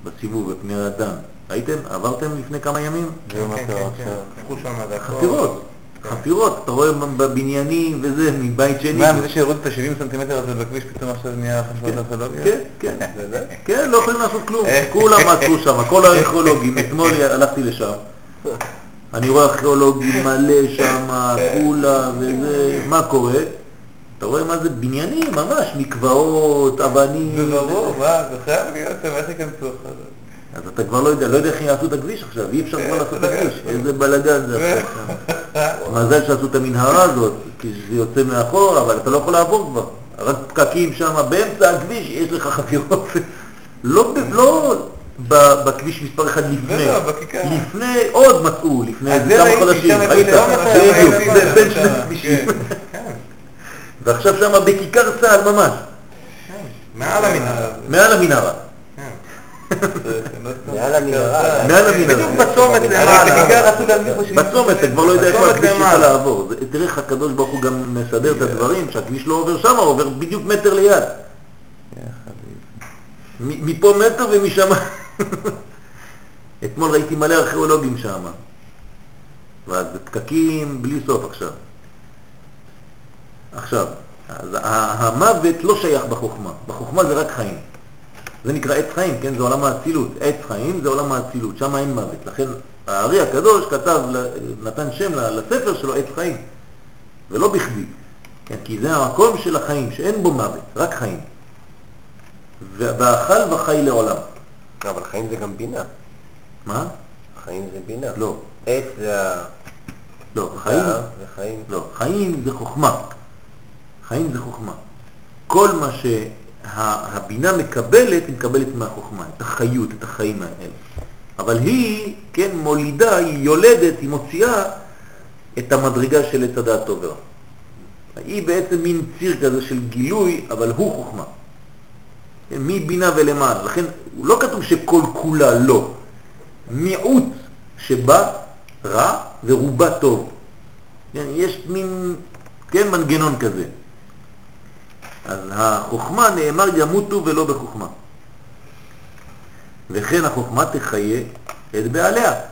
בסיבוב, בפני הדן. ראיתם? עברתם לפני כמה ימים? זה כן, כן, עכשיו. הפכו שם את הכל. חפירות, חפירות, אתה רואה בבניינים וזה, מבית שני. מה, מזה שהורידו את ה-70 סנטימטר הזה בכביש, פתאום עכשיו נהיה חשבון ארכיאולוגיה? כן, כן? כן, לא יכולים לעשות כלום. כולם עשו שם, כל הארכיאולוגים. אתמול הלכתי לשם. אני רואה ארכיאולוגים מלא שם, כולם וזה, מה קורה? אתה רואה מה זה בניינים, ממש, מקוואות, אבנים. זה ברור, מה, זה חייב להיות שם, איך ייכנסו אחר כך? אז אתה כבר לא יודע, לא יודע איך יעשו את הכביש עכשיו, אי אפשר כבר לעשות את הכביש, איזה בלאגן זה עכשיו שם. מזל שעשו את המנהרה הזאת, כי זה יוצא מאחור, אבל אתה לא יכול לעבור כבר. רק פקקים שם, באמצע הכביש יש לך חפירות. לא, לא בכביש מספר אחד לפני, לא, בכיכר. לפני, עוד מצאו, לפני כמה חודשים, ראית? בדיוק, זה בין שני כבישים. ועכשיו שם בכיכר צה"ל ממש, מעל המנהרה. מעל המנהרה. מעל המנהרה. מעל המנהרה. בדיוק בצומת למעלה. אתה כבר לא יודע איפה הכביש יכול למעלה. לעבור. זה- תראה איך הקדוש ברוך הוא גם מסדר את הדברים, שהכביש לא עובר שם, עובר בדיוק מטר ליד. מ- מפה מטר ומשם... *laughs* אתמול ראיתי מלא ארכיאולוגים שם. ואז פקקים בלי סוף עכשיו. עכשיו, אז המוות לא שייך בחוכמה, בחוכמה זה רק חיים. זה נקרא עץ חיים, כן? זה עולם האצילות. עץ חיים זה עולם האצילות, שם אין מוות. לכן הארי הקדוש כתב, נתן שם לספר שלו עץ חיים. ולא בכדי. כן? כי זה המקום של החיים, שאין בו מוות, רק חיים. ואכל וחי לעולם. אבל חיים זה גם בינה. מה? חיים זה בינה. לא. עץ זה ה... לא, חיים, זה חיים. לא, חיים זה חוכמה. חיים זה חוכמה. כל מה שהבינה מקבלת, היא מקבלת מהחוכמה, את החיות, את החיים האלה. אבל היא, כן, מולידה, היא יולדת, היא מוציאה את המדרגה של עץ הדעת טוב ורע. היא בעצם מין ציר כזה של גילוי, אבל הוא חוכמה. מבינה ולמעלה. לכן, לא כתוב שכל כולה לא. מיעוט שבה רע ורובה טוב. כן, יש מין, כן, מנגנון כזה. אז החוכמה נאמר ימותו ולא בחוכמה. וכן החוכמה תחיה את בעליה. זאת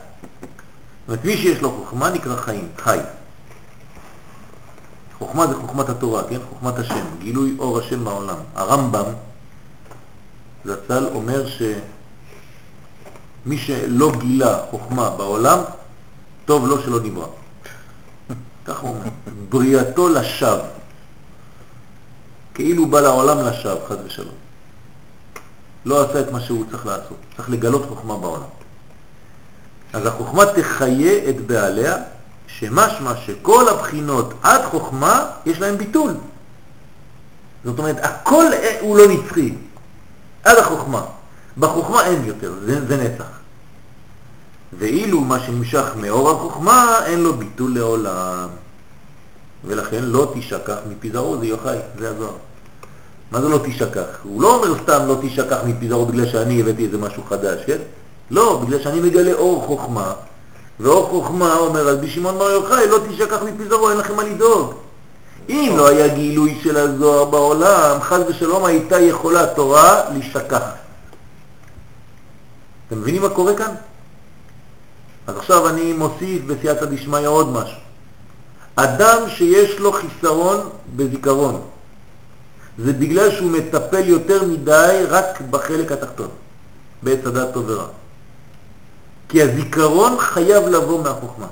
אומרת, מי שיש לו חוכמה נקרא חיים, חי. חוכמה זה חוכמת התורה, כן? חוכמת השם, גילוי אור השם בעולם. הרמב"ם, זצ"ל, אומר שמי שלא גילה חוכמה בעולם, טוב לו שלא נברא. *laughs* כך הוא אומר. בריאתו לשווא. כאילו בא לעולם לשווא, חס ושלום. לא עשה את מה שהוא צריך לעשות. צריך לגלות חוכמה בעולם. אז החוכמה תחיה את בעליה, שמשמע שכל הבחינות עד חוכמה יש להם ביטול. זאת אומרת, הכל הוא לא נצחי, עד החוכמה. בחוכמה אין יותר, זה, זה נצח. ואילו מה שנמשך מאור החוכמה, אין לו ביטול לעולם. ולכן לא תשכח מפיזרו, זה יוחאי, זה הזוהר. מה זה לא תשכח? הוא לא אומר סתם לא תשכח מפיזרו בגלל שאני הבאתי איזה משהו חדש, כן? לא, בגלל שאני מגלה אור חוכמה, ואור חוכמה אומר על בשמעון בר יוחאי, לא תשכח מפיזרו, אין לכם מה לדאוג. אם לא היה גילוי של הזוהר בעולם, חז ושלום הייתה יכולה תורה להשתכח. אתם מבינים מה קורה כאן? אז עכשיו אני מוסיף בסייעתא דשמיא עוד משהו. אדם שיש לו חיסרון בזיכרון, זה בגלל שהוא מטפל יותר מדי רק בחלק התחתון, בעץ הדעת טוב ורע. כי הזיכרון חייב לבוא מהחוכמה.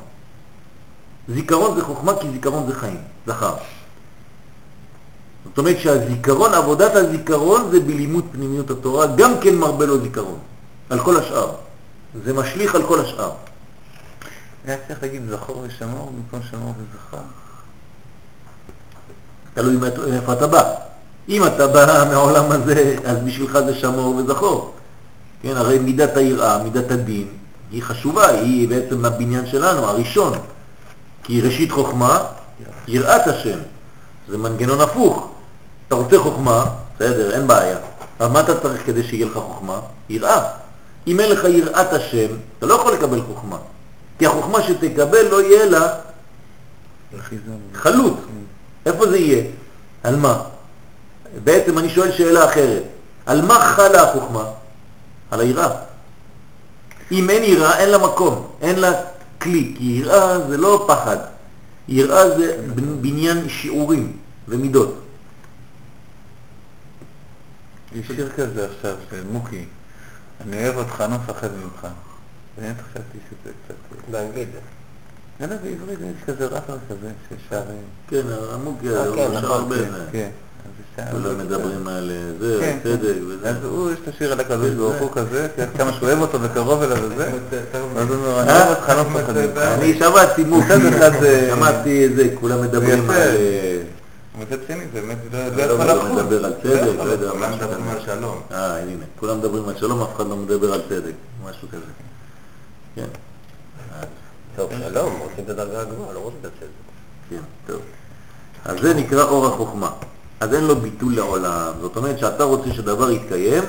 זיכרון זה חוכמה כי זיכרון זה חיים, זכר. זאת אומרת שהזיכרון, עבודת הזיכרון זה בלימוד פנימיות התורה, גם כן מרבה לו זיכרון, על כל השאר. זה משליך על כל השאר. היה צריך להגיד זכור ושמור במקום שמור וזכר. תלוי מאיפה אתה בא. אם אתה בא מהעולם הזה, אז בשבילך זה שמור וזכור. כן, הרי מידת היראה, מידת הדין, היא חשובה, היא בעצם הבניין שלנו, הראשון. כי ראשית חוכמה, יראת השם. זה מנגנון הפוך. אתה רוצה חוכמה, בסדר, אין בעיה. אבל מה אתה צריך כדי שיהיה לך חוכמה? יראה. אם אין לך יראת השם, אתה לא יכול לקבל חוכמה. כי החוכמה שתקבל לא יהיה לה חלוט. איפה זה יהיה? על מה? בעצם אני שואל שאלה אחרת. על מה חלה החוכמה? על היראה. אם אין יראה, אין לה מקום, אין לה כלי, כי יראה זה לא פחד. יראה זה בניין שיעורים ומידות. יש שיר כזה עכשיו מוקי, אני אוהב אותך, אני לא מפחד ממך. באמת חשבתי שזה קצת... באנגלית. לא, לא, בעברית יש כזה ראפר כזה ששר... כן, המוקי, אה, הוא כן, שר הרבה. כן. אז שר- כולם מדברים על זה, כן, על צדק וזה. אז הוא, יש את השיר על הקדוש ברוך הוא כזה, כן, כמה שהוא אוהב אותו וקרוב אליו וזה, ואז הוא אומר, אני אוהב אותך, לא מפחד ממך. אני שמעתי מוקי, מצד אחד שמעתי את זה, כולם מדברים. על... אה, מצד שני, זה באמת לא לא יכול לא לחוץ. מדבר על צדק, לא יודע, כולם מדברים על. שלום. אה, הנה, כולם מדברים על שלום, אף אחד לא מדבר על צדק, משהו כזה. כן, טוב, שלום, רוצים את הדרגה הגבוהה, לא רוצים את הצדק. כן, טוב. אז זה נקרא אור החוכמה. אז אין לו ביטול לעולם. זאת אומרת שאתה רוצה שדבר יתקיים,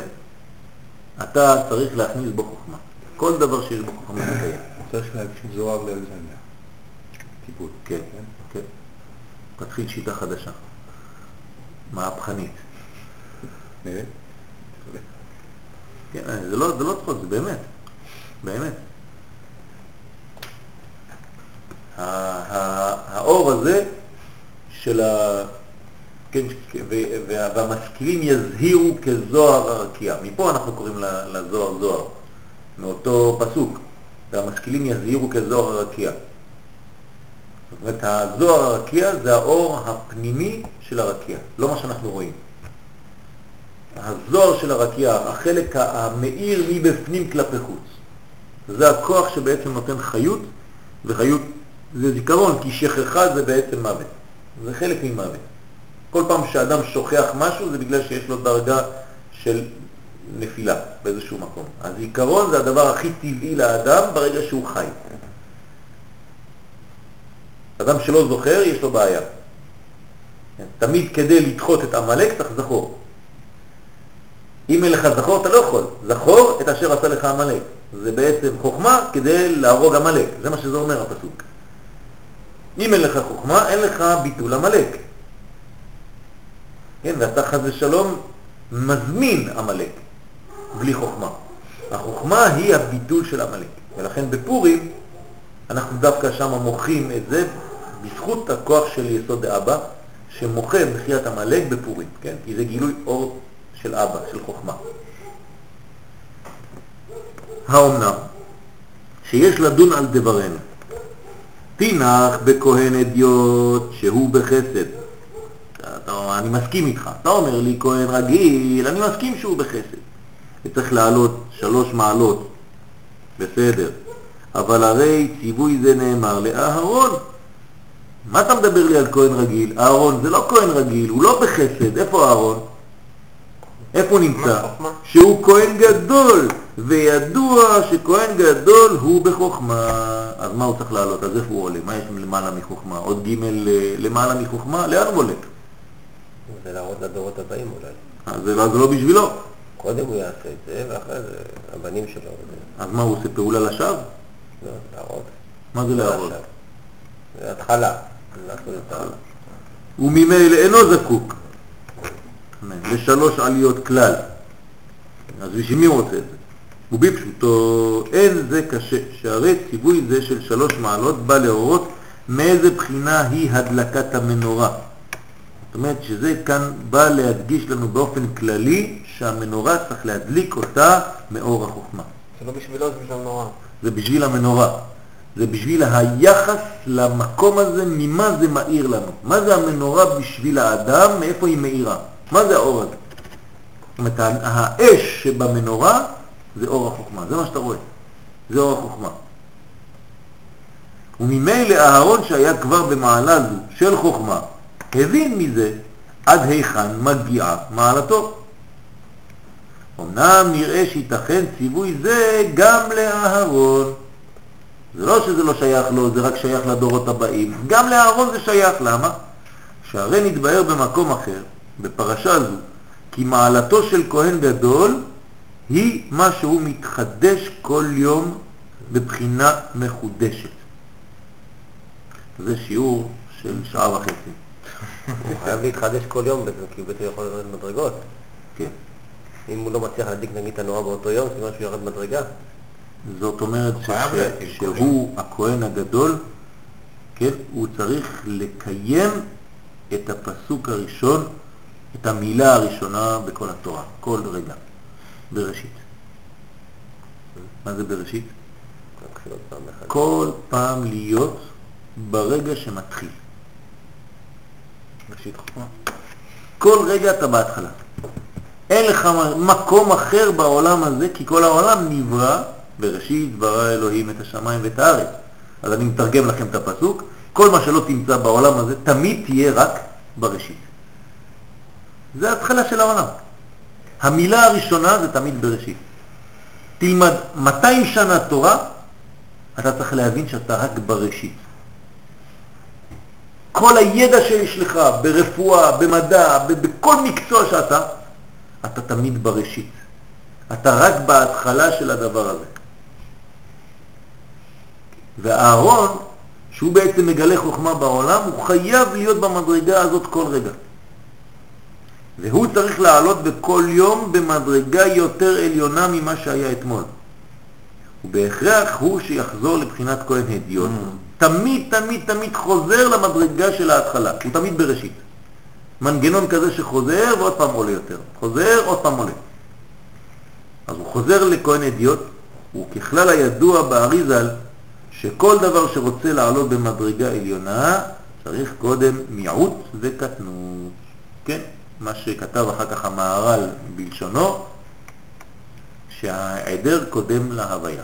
אתה צריך להכניס בו חוכמה. כל דבר שיש בו חוכמה יתקיים. צריך להקשיב זוהר לאלזניה. טיפול. כן, כן. תתחיל שיטה חדשה. מהפכנית. נראה? כן, זה לא, זה לא צחוק, זה באמת. באמת. ה- ה- האור הזה של ה... כן, וה- והמשכילים יזהירו כזוהר הרקיע. מפה אנחנו קוראים לזוהר זוהר, מאותו פסוק. והמשכילים יזהירו כזוהר הרקיע. זאת אומרת, הזוהר הרקיע זה האור הפנימי של הרקיע, לא מה שאנחנו רואים. הזוהר של הרקיע, החלק המאיר מבפנים כלפי חוץ. זה הכוח שבעצם נותן חיות, וחיות זה זיכרון, כי שכחה זה בעצם מוות. זה חלק ממוות. כל פעם שאדם שוכח משהו זה בגלל שיש לו דרגה של נפילה באיזשהו מקום. הזיכרון זה הדבר הכי טבעי לאדם ברגע שהוא חי. אדם שלא זוכר, יש לו בעיה. תמיד כדי לדחות את עמלק צריך זכור. אם אין לך זכור, אתה לא יכול. זכור את אשר עשה לך עמלק. זה בעצם חוכמה כדי להרוג עמלק. זה מה שזה אומר הפסוק. אם אין לך חוכמה, אין לך ביטול עמלק. כן, ואתה חס ושלום מזמין עמלק, בלי חוכמה. החוכמה היא הביטול של עמלק. ולכן בפורים אנחנו דווקא שם מוחים את זה בזכות הכוח של יסוד דאבא, שמוחה מחיית עמלק בפורים, כן? כי זה גילוי אור של אבא, של חוכמה. האומנם שיש לדון על דברנו. תינח בכהן אדיוט שהוא בחסד. אתה, אני מסכים איתך. אתה אומר לי כהן רגיל, אני מסכים שהוא בחסד. וצריך לעלות שלוש מעלות, בסדר. אבל הרי ציווי זה נאמר לאהרון. מה אתה מדבר לי על כהן רגיל? אהרון זה לא כהן רגיל, הוא לא בחסד, איפה אהרון? איפה נמצא? שהוא כהן גדול, וידוע שכהן גדול הוא בחוכמה. אז מה הוא צריך לעלות? אז איפה הוא עולה? מה יש למעלה מחוכמה? עוד ג' אה, למעלה מחוכמה? לאן הוא עולה? זה להראות לדורות הבאים אולי. אז זה לא, זה לא בשבילו. קודם הוא יעשה את זה, ואחרי זה הבנים שלו. אז מה, הוא עושה פעולה לשווא? לא, להראות. מה זה להראות? עכשיו. זה התחלה. וממילא אינו זקוק לשלוש עליות כלל. אז בשביל מי הוא רוצה את זה? ובפשוטו אין זה קשה, שהרי ציווי זה של שלוש מעלות בא להורות מאיזה בחינה היא הדלקת המנורה. זאת אומרת שזה כאן בא להדגיש לנו באופן כללי שהמנורה צריך להדליק אותה מאור החוכמה. זה לא בשבילו, זה בשביל נורא. זה בשביל המנורה. זה בשביל היחס למקום הזה, ממה זה מאיר לנו. מה זה המנורה בשביל האדם, מאיפה היא מאירה? מה זה האור הזה? זאת אומרת, האש שבמנורה זה אור החוכמה, זה מה שאתה רואה. זה אור החוכמה. וממילא אהרון שהיה כבר במעלה זו של חוכמה, הבין מזה עד היכן מגיעה מעלתו. אמנם נראה שייתכן ציווי זה גם לאהרון. זה לא שזה לא שייך לו, זה רק שייך לדורות הבאים. גם לאהרון זה שייך, למה? שהרי נתבהר במקום אחר, בפרשה זו, כי מעלתו של כהן גדול היא מה שהוא מתחדש כל יום בבחינה מחודשת. זה שיעור של שעה וחצי. הוא חייב להתחדש כל יום בזה, כי הוא בעצם יכול לרדת מדרגות. כן. אם הוא לא מצליח להדליק נגיד את הנורא באותו יום, סימן שהוא יורד מדרגה. זאת אומרת שהוא הכהן הגדול, כן, הוא צריך לקיים את הפסוק הראשון, את המילה הראשונה בכל התורה, כל רגע, בראשית. מה זה בראשית? כל פעם להיות ברגע שמתחיל. ראשית חוכמה. כל רגע אתה בהתחלה. אין לך מקום אחר בעולם הזה, כי כל העולם נברא, בראשית ברא אלוהים את השמיים ואת הארץ. אז אני מתרגם לכם את הפסוק, כל מה שלא תמצא בעולם הזה תמיד תהיה רק בראשית. זה ההתחלה של העולם. המילה הראשונה זה תמיד בראשית. תלמד 200 שנה תורה, אתה צריך להבין שאתה רק בראשית. כל הידע שיש לך ברפואה, במדע, בכל מקצוע שאתה, אתה תמיד בראשית. אתה רק בהתחלה של הדבר הזה. והאהרון, שהוא בעצם מגלה חוכמה בעולם, הוא חייב להיות במדרגה הזאת כל רגע. והוא צריך לעלות בכל יום במדרגה יותר עליונה ממה שהיה אתמול. ובהכרח הוא שיחזור לבחינת כהן הדיוט. תמיד, תמיד, תמיד חוזר למדרגה של ההתחלה. הוא תמיד בראשית. מנגנון כזה שחוזר ועוד פעם עולה יותר. חוזר, עוד פעם עולה. אז הוא חוזר לכהן הדיוט, וככלל הידוע באריזל, שכל דבר שרוצה לעלות במדרגה עליונה, צריך קודם מיעוט וקטנות. כן, מה שכתב אחר כך המהר"ל בלשונו, שהעדר קודם להוויה.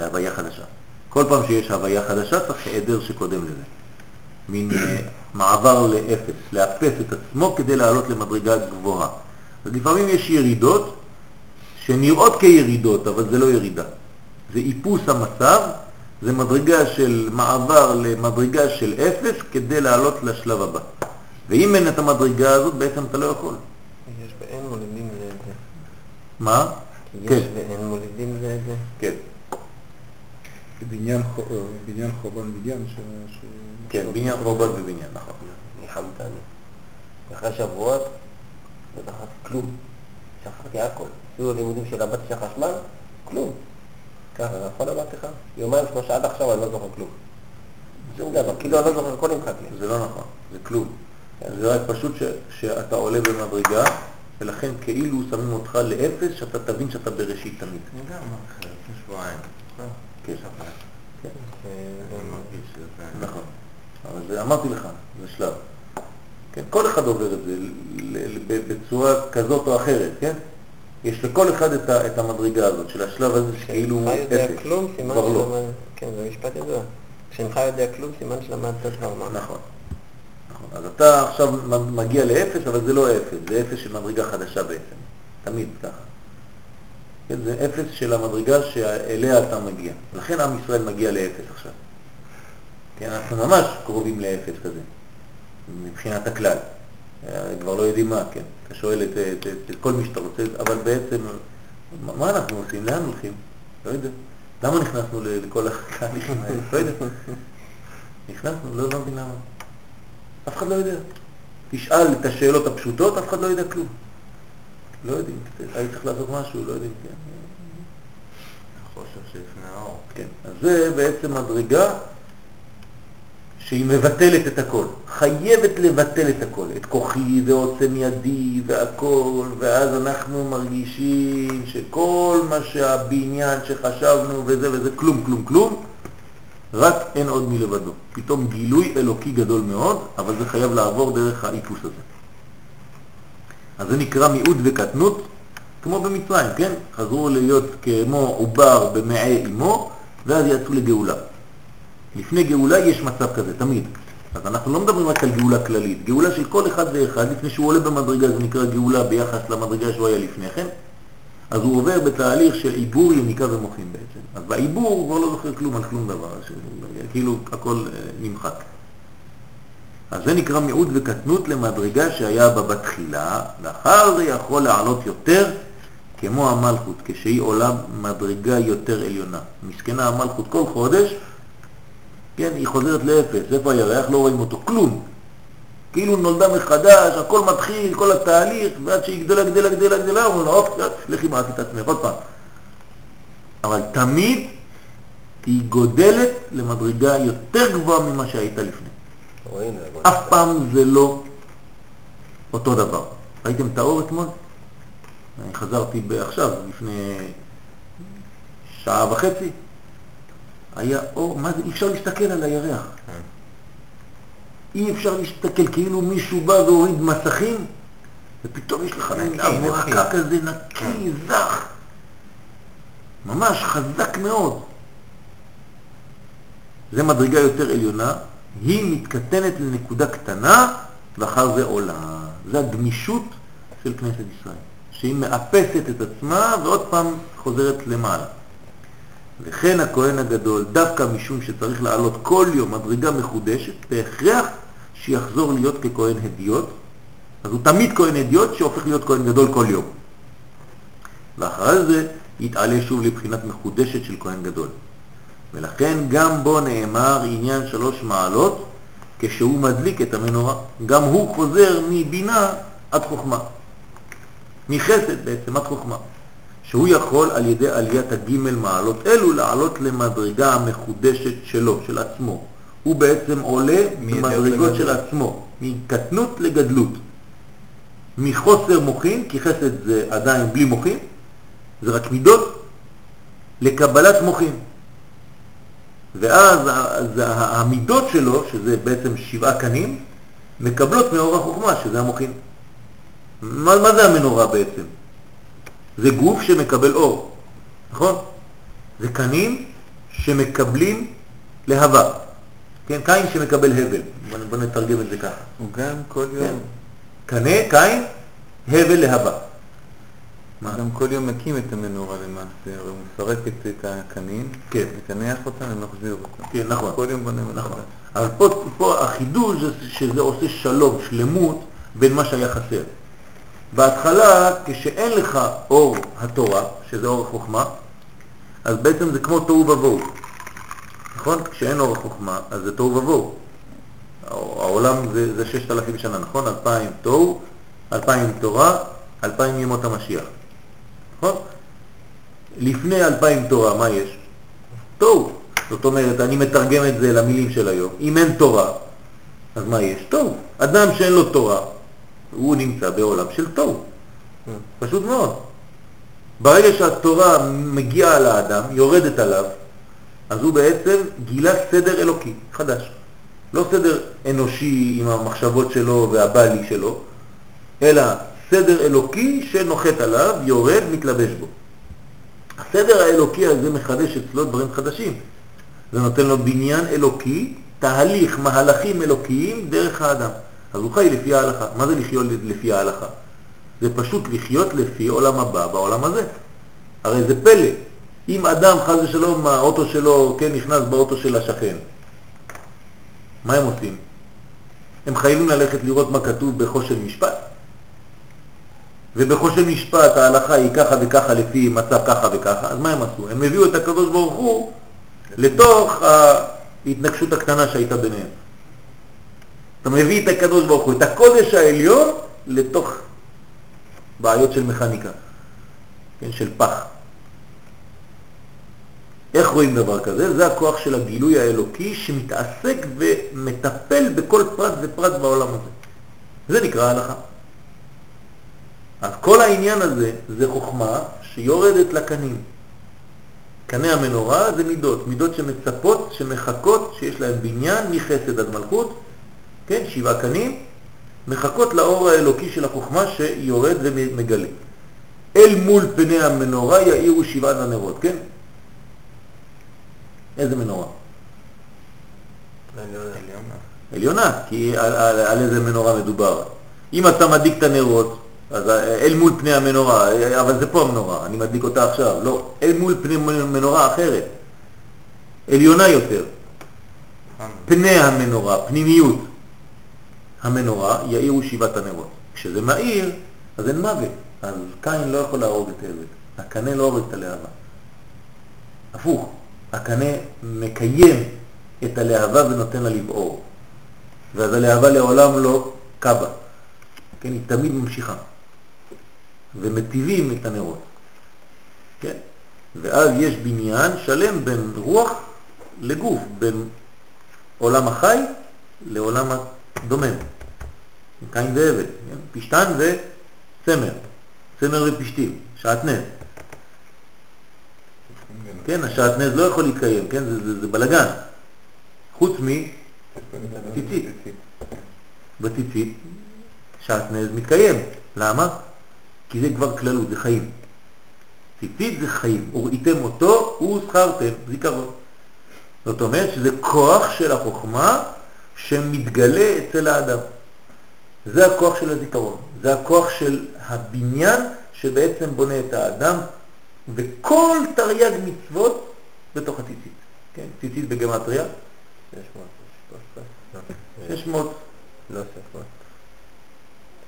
להוויה חדשה. כל פעם שיש הוויה חדשה צריך העדר שקודם לזה. מין אה, מעבר לאפס, לאפס את עצמו כדי לעלות למדרגה גבוהה. אז לפעמים יש ירידות שנראות כירידות, אבל זה לא ירידה. זה איפוס המצב, זה מדרגה של מעבר למדרגה של אפס כדי לעלות לשלב הבא. ואם אין את המדרגה הזאת, בעצם אתה לא יכול. יש ואין מולידים זה את זה. מה? כי כן. יש ואין מולידים זה את זה. כן. בניין אה, בניין חורבן בניין ש... ש- כן, בניין חורבן ובניין, נכון. ניחמתני. אחרי שבועות, לא זכרתי כלום. שכחתי הכל. עשו לימודים שלמדתי של חשמל, כלום. ככה, נכון אמרתי לך? יומיים שלושה עד עכשיו אני לא זוכר כלום. שום דבר, כאילו אני לא זוכר, הכל נמחק לי. זה לא נכון, זה כלום. זה רק פשוט ש, שאתה עולה במדרגה, ולכן כאילו שמים אותך לאפס, שאתה תבין שאתה בראשית תמיד. אני יודע מה אחר, לפני שבועיים. כן. כן. אה. נכון. אבל זה, אמרתי לך, זה שלב. כן, כל אחד עובר את זה בצורה כזאת או אחרת, כן? יש לכל אחד את, ה, את המדרגה הזאת של השלב הזה שכאילו הוא כשאינך יודע אפס. כלום, סימן כבר לא. שלמד... כן, זה משפט ידוע. כשאינך יודע כלום, סימן שלמדת דבר מה. נכון. נכון. אז אתה עכשיו מגיע לאפס, אבל זה לא אפס, זה אפס של מדרגה חדשה בעצם. תמיד ככה. כן, זה אפס של המדרגה שאליה אתה מגיע. לכן עם ישראל מגיע לאפס עכשיו. כן, אנחנו ממש קרובים לאפס כזה, מבחינת הכלל. אה, כבר לא יודעים מה, כן. אתה שואל את, את, את, את כל מי שאתה רוצה, אבל בעצם, מה, מה אנחנו עושים? לאן הולכים? לא יודע. למה נכנסנו לכל התהליכים האלה? לא יודע. נכנסנו, לא מבין למה. אף אחד לא יודע. תשאל את השאלות הפשוטות, אף אחד לא יודע כלום. לא יודעים. היית צריך לעשות משהו, לא יודעים. כן. החושך שלפני האור. כן. אז זה בעצם מדרגה שהיא מבטלת את הכל. חייבת לבטל את הכל. את כוחי ועוצם ידי והכל, ואז אנחנו מרגישים שכל מה שהבניין שחשבנו וזה וזה, כלום, כלום, כלום, רק אין עוד מלבדו. פתאום גילוי אלוקי גדול מאוד, אבל זה חייב לעבור דרך האיפוס הזה. אז זה נקרא מיעוט וקטנות, כמו במצרים, כן? חזרו להיות כמו עובר במעי אמו, ואז יצאו לגאולה. לפני גאולה יש מצב כזה, תמיד. אז אנחנו לא מדברים רק על גאולה כללית, גאולה של כל אחד ואחד, לפני שהוא עולה במדרגה, זה נקרא גאולה ביחס למדרגה שהוא היה לפני כן, אז הוא עובר בתהליך של עיבור, יניקה ומוחין בעצם. אז בעיבור הוא כבר לא זוכר כלום על כלום דבר, כאילו הכל אה, נמחק. אז זה נקרא מיעוט וקטנות למדרגה שהיה בה בתחילה, לאחר זה יכול לעלות יותר כמו המלכות, כשהיא עולה מדרגה יותר עליונה. מסכנה המלכות כל חודש, כן, היא חוזרת לאפס, איפה הירח? לא רואים אותו, כלום. כאילו נולדה מחדש, הכל מתחיל, כל התהליך, ועד שהיא גדלה, גדלה, גדלה, גדלה, אומרים לה, אופ, לכי מעשי את עצמך, עוד פעם. אבל תמיד היא גודלת למדרגה יותר גבוהה ממה שהייתה לפני. אף. פעם זה לא אותו דבר. ראיתם את האור אתמול? אני חזרתי עכשיו, לפני שעה וחצי. היה אור, מה זה? אי אפשר להסתכל על הירח. אי אפשר להסתכל, כאילו מישהו בא והוריד מסכים, ופתאום יש לך מין נקי, הברקה נקי. כזה נקי, זך. ממש חזק מאוד. זה מדרגה יותר עליונה, היא מתקטנת לנקודה קטנה, ואחר זה עולה. זה הגמישות של כנסת ישראל, שהיא מאפסת את עצמה ועוד פעם חוזרת למעלה. וכן הכהן הגדול, דווקא משום שצריך לעלות כל יום מדרגה מחודשת, בהכרח שיחזור להיות ככהן הדיוט, אז הוא תמיד כהן הדיוט שהופך להיות כהן גדול כל יום. ואחרי זה יתעלה שוב לבחינת מחודשת של כהן גדול. ולכן גם בו נאמר עניין שלוש מעלות כשהוא מדליק את המנורה. גם הוא חוזר מבינה עד חוכמה. מחסד בעצם עד חוכמה. שהוא יכול על ידי עליית הגימל מעלות אלו לעלות למדרגה המחודשת שלו, של עצמו. הוא בעצם עולה במדרגות. של עצמו, מקטנות לגדלות. מחוסר מוחין, כי חסד זה עדיין בלי מוחין, זה רק מידות, לקבלת מוחין. ואז המידות שלו, שזה בעצם שבעה קנים, מקבלות מאור החוכמה, שזה המוחין. מה, מה זה המנורה בעצם? זה גוף שמקבל אור, נכון? זה קנים שמקבלים להבה. כן, קין שמקבל הבל. בוא, נתרגם את זה ככה. הוא גם כל כן. יום, קנה, קין, הבל להבה. מה? גם כל יום מקים את המנורה למעשה, הרי הוא מפרק את, הקנים, כן. מקנח אותם ומחזיר אותם. כן, נכון. כל יום בונה נכון. מחדש. אבל פה, פה החידוש זה שזה עושה שלום, שלמות, בין מה שהיה חסר. בהתחלה, כשאין לך אור התורה, שזה אור החוכמה, אז בעצם זה כמו תוהו ובוהו. נכון? כשאין אור החוכמה, אז זה תוהו ובוהו. העולם זה, זה ששת אלפים שנה, נכון? אלפיים תוהו, אלפיים תורה, אלפיים ימות המשיח. נכון? לפני אלפיים תורה, מה יש? תוהו. זאת אומרת, אני מתרגם את זה למילים של היום. אם אין תורה, אז מה יש? תוהו. אדם שאין לו תורה, הוא נמצא בעולם של תוהו. פשוט מאוד. ברגע שהתורה מגיעה לאדם, יורדת עליו, אז הוא בעצם גילה סדר אלוקי חדש. לא סדר אנושי עם המחשבות שלו והבלי שלו, אלא סדר אלוקי שנוחת עליו, יורד, מתלבש בו. הסדר האלוקי הזה מחדש אצלו דברים חדשים. זה נותן לו בניין אלוקי, תהליך, מהלכים אלוקיים דרך האדם. אז הוא חי לפי ההלכה. מה זה לחיות לפי ההלכה? זה פשוט לחיות לפי עולם הבא בעולם הזה. הרי זה פלא. אם אדם, חז ושלום, האוטו שלו, כן, נכנס באוטו של השכן, מה הם עושים? הם חייבים ללכת לראות מה כתוב בחושן משפט. ובחושן משפט ההלכה היא ככה וככה לפי מצב ככה וככה, אז מה הם עשו? הם הביאו את הקדוש ברוך הוא לתוך ההתנגשות הקטנה שהייתה ביניהם. אתה מביא את הקדוש ברוך הוא, את הקודש העליון, לתוך בעיות של מכניקה, כן, של פח. איך רואים דבר כזה? זה הכוח של הגילוי האלוקי שמתעסק ומטפל בכל פרט ופרט בעולם הזה. זה נקרא הלכה. אז כל העניין הזה זה חוכמה שיורדת לקנים. קני המנורה זה מידות, מידות שמצפות, שמחכות, שיש להן בניין מחסד עד מלכות, כן, שבעה קנים, מחכות לאור האלוקי של החוכמה שיורד ומגלה. אל מול פני המנורה יאירו שבעת הנרות, כן? איזה מנורה? עליונה. עליונה, כי על, על, על איזה מנורה מדובר. אם אתה מדליק את הנרות, אז אל מול פני המנורה, אבל זה פה המנורה, אני מדליק אותה עכשיו, לא, אל מול פני מנורה אחרת, עליונה יותר. פני המנורה, פנימיות המנורה, יאירו שבעת הנרות. כשזה מאיר, אז אין מוות, אז קין לא יכול להרוג את העבד, הקנה לא הורג את הלהבה. הפוך, הקנה מקיים את הלהבה ונותן לה לבעור. ואז הלהבה לעולם לא קבה, כן, היא תמיד ממשיכה. ומטיבים את הנרות. כן? ואז יש בניין שלם בין רוח לגוף, בין עולם החי לעולם הדומם. קין ועבד, כן? פשטן וצמר, צמר ופשתים, שעטנז. כן, השעטנז לא יכול להתקיים, כן, זה, זה, זה בלגן. חוץ מציצית. בציצית שעטנז מתקיים. למה? כי זה כבר כללות, זה חיים. ציצית זה חיים, וראיתם אותו וזכרתם, זיכרון. זאת אומרת שזה כוח של החוכמה שמתגלה אצל האדם. זה הכוח של הזיכרון, זה הכוח של הבניין שבעצם בונה את האדם, וכל תרי"ג מצוות בתוך הציצית. כן, ציצית בגמטריה? 600. 600. לא 600.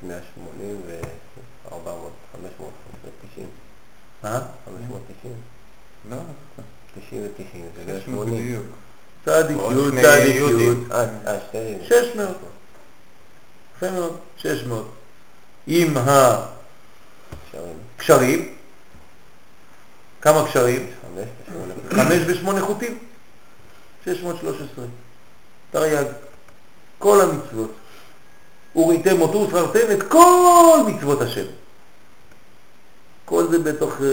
180 ו... 400, 500, 590. אה? 590. לא, 90 ו-90, זה 600 180. בדיוק. צדיק י', צדיק. י', אה, שתי... 600. יפה מאוד, 600. עם שרים. הקשרים, כמה קשרים? חמש ושמונה. חוטים. 613. תרי"ג. כל המצוות. וראיתם אותו ושכרתם את כל מצוות השם. כל זה בתוך אה,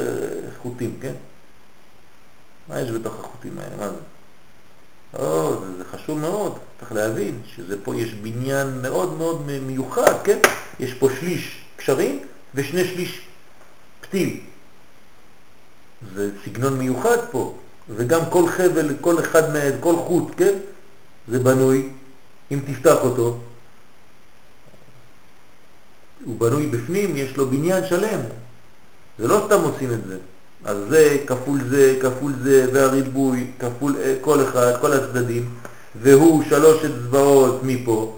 חוטים, כן? מה יש בתוך החוטים האלה? מה זה? או, זה, זה חשוב מאוד, צריך להבין שזה פה יש בניין מאוד מאוד מיוחד, כן? יש פה שליש קשרים ושני שליש פתיל. זה סגנון מיוחד פה, וגם כל חבל, כל אחד מהם, כל חוט, כן? זה בנוי, אם תפתח אותו, הוא בנוי בפנים, יש לו בניין שלם. זה לא סתם עושים את זה. אז זה כפול זה, כפול זה, והריבוי, כפול אה, כל אחד, כל הצדדים, והוא שלוש אצבעות מפה.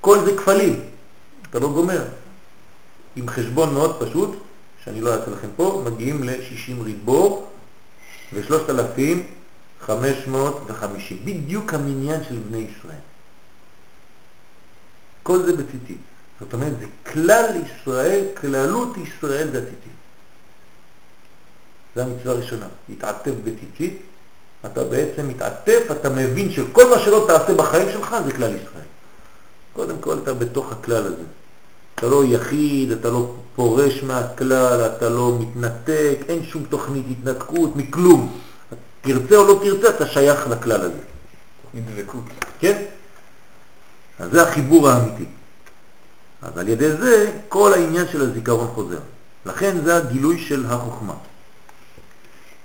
כל זה כפלים, אתה לא גומר. עם חשבון מאוד פשוט, שאני לא אעשה לכם פה, מגיעים ל-60 ריבו ו-3,550. בדיוק המניין של בני ישראל. כל זה בציצית. זאת אומרת, זה כלל ישראל, כללות ישראל זה הציצית. זו המצווה הראשונה, להתעטף בציצית, אתה בעצם מתעטף, אתה מבין שכל מה שלא תעשה בחיים שלך זה כלל ישראל. קודם כל אתה בתוך הכלל הזה. אתה לא יחיד, אתה לא פורש מהכלל, אתה לא מתנתק, אין שום תוכנית התנתקות מכלום. תרצה או לא תרצה, אתה שייך לכלל הזה. תוכנית דבקות. כן? אז זה החיבור האמיתי. אז על ידי זה כל העניין של הזיכרון חוזר. לכן זה הגילוי של החוכמה.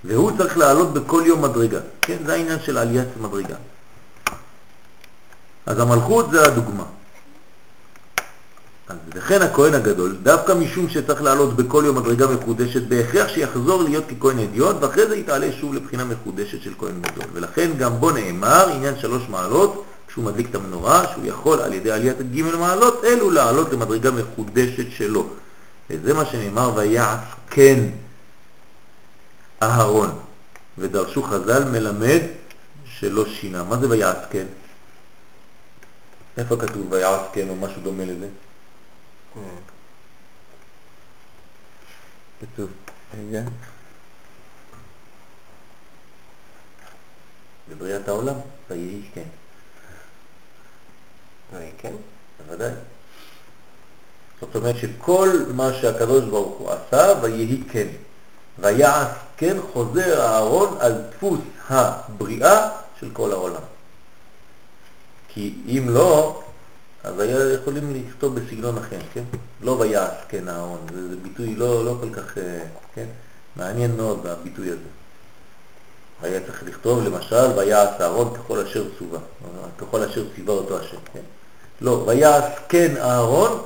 והוא צריך לעלות בכל יום מדרגה. כן, זה העניין של עליית מדרגה. אז המלכות זה הדוגמה. אז לכן הכהן הגדול, דווקא משום שצריך לעלות בכל יום מדרגה מחודשת, בהכרח שיחזור להיות ככהן אדיוט, ואחרי זה יתעלה שוב לבחינה מחודשת של כהן גדול. ולכן גם בו נאמר עניין שלוש מעלות, כשהוא מדליק את המנורה, שהוא יכול על ידי עליית ג' מעלות, אלו לעלות למדרגה מחודשת שלו. וזה מה שנאמר, ויעש כן אהרון. ודרשו חז"ל מלמד שלא שינה. מה זה ויעש כן? איפה כתוב ויעש כן או משהו דומה לזה? כתוב, רגע, בבריאת העולם, ויהי כן. כן? בוודאי. זאת אומרת שכל מה שהקדוש ברוך הוא עשה, ויהי כן. ויעש כן חוזר אהרון על דפוס הבריאה של כל העולם. כי אם לא, אז היה יכולים לכתוב בסגנון אחר, כן? לא ויעש כן אהרון, זה, זה ביטוי לא, לא כל כך, אה, כן? מעניין מאוד הביטוי הזה. היה צריך לכתוב למשל ויעש אהרון ככל אשר צובה, ככל אשר ציווה אותו השם, כן? לא, ויעש כן אהרון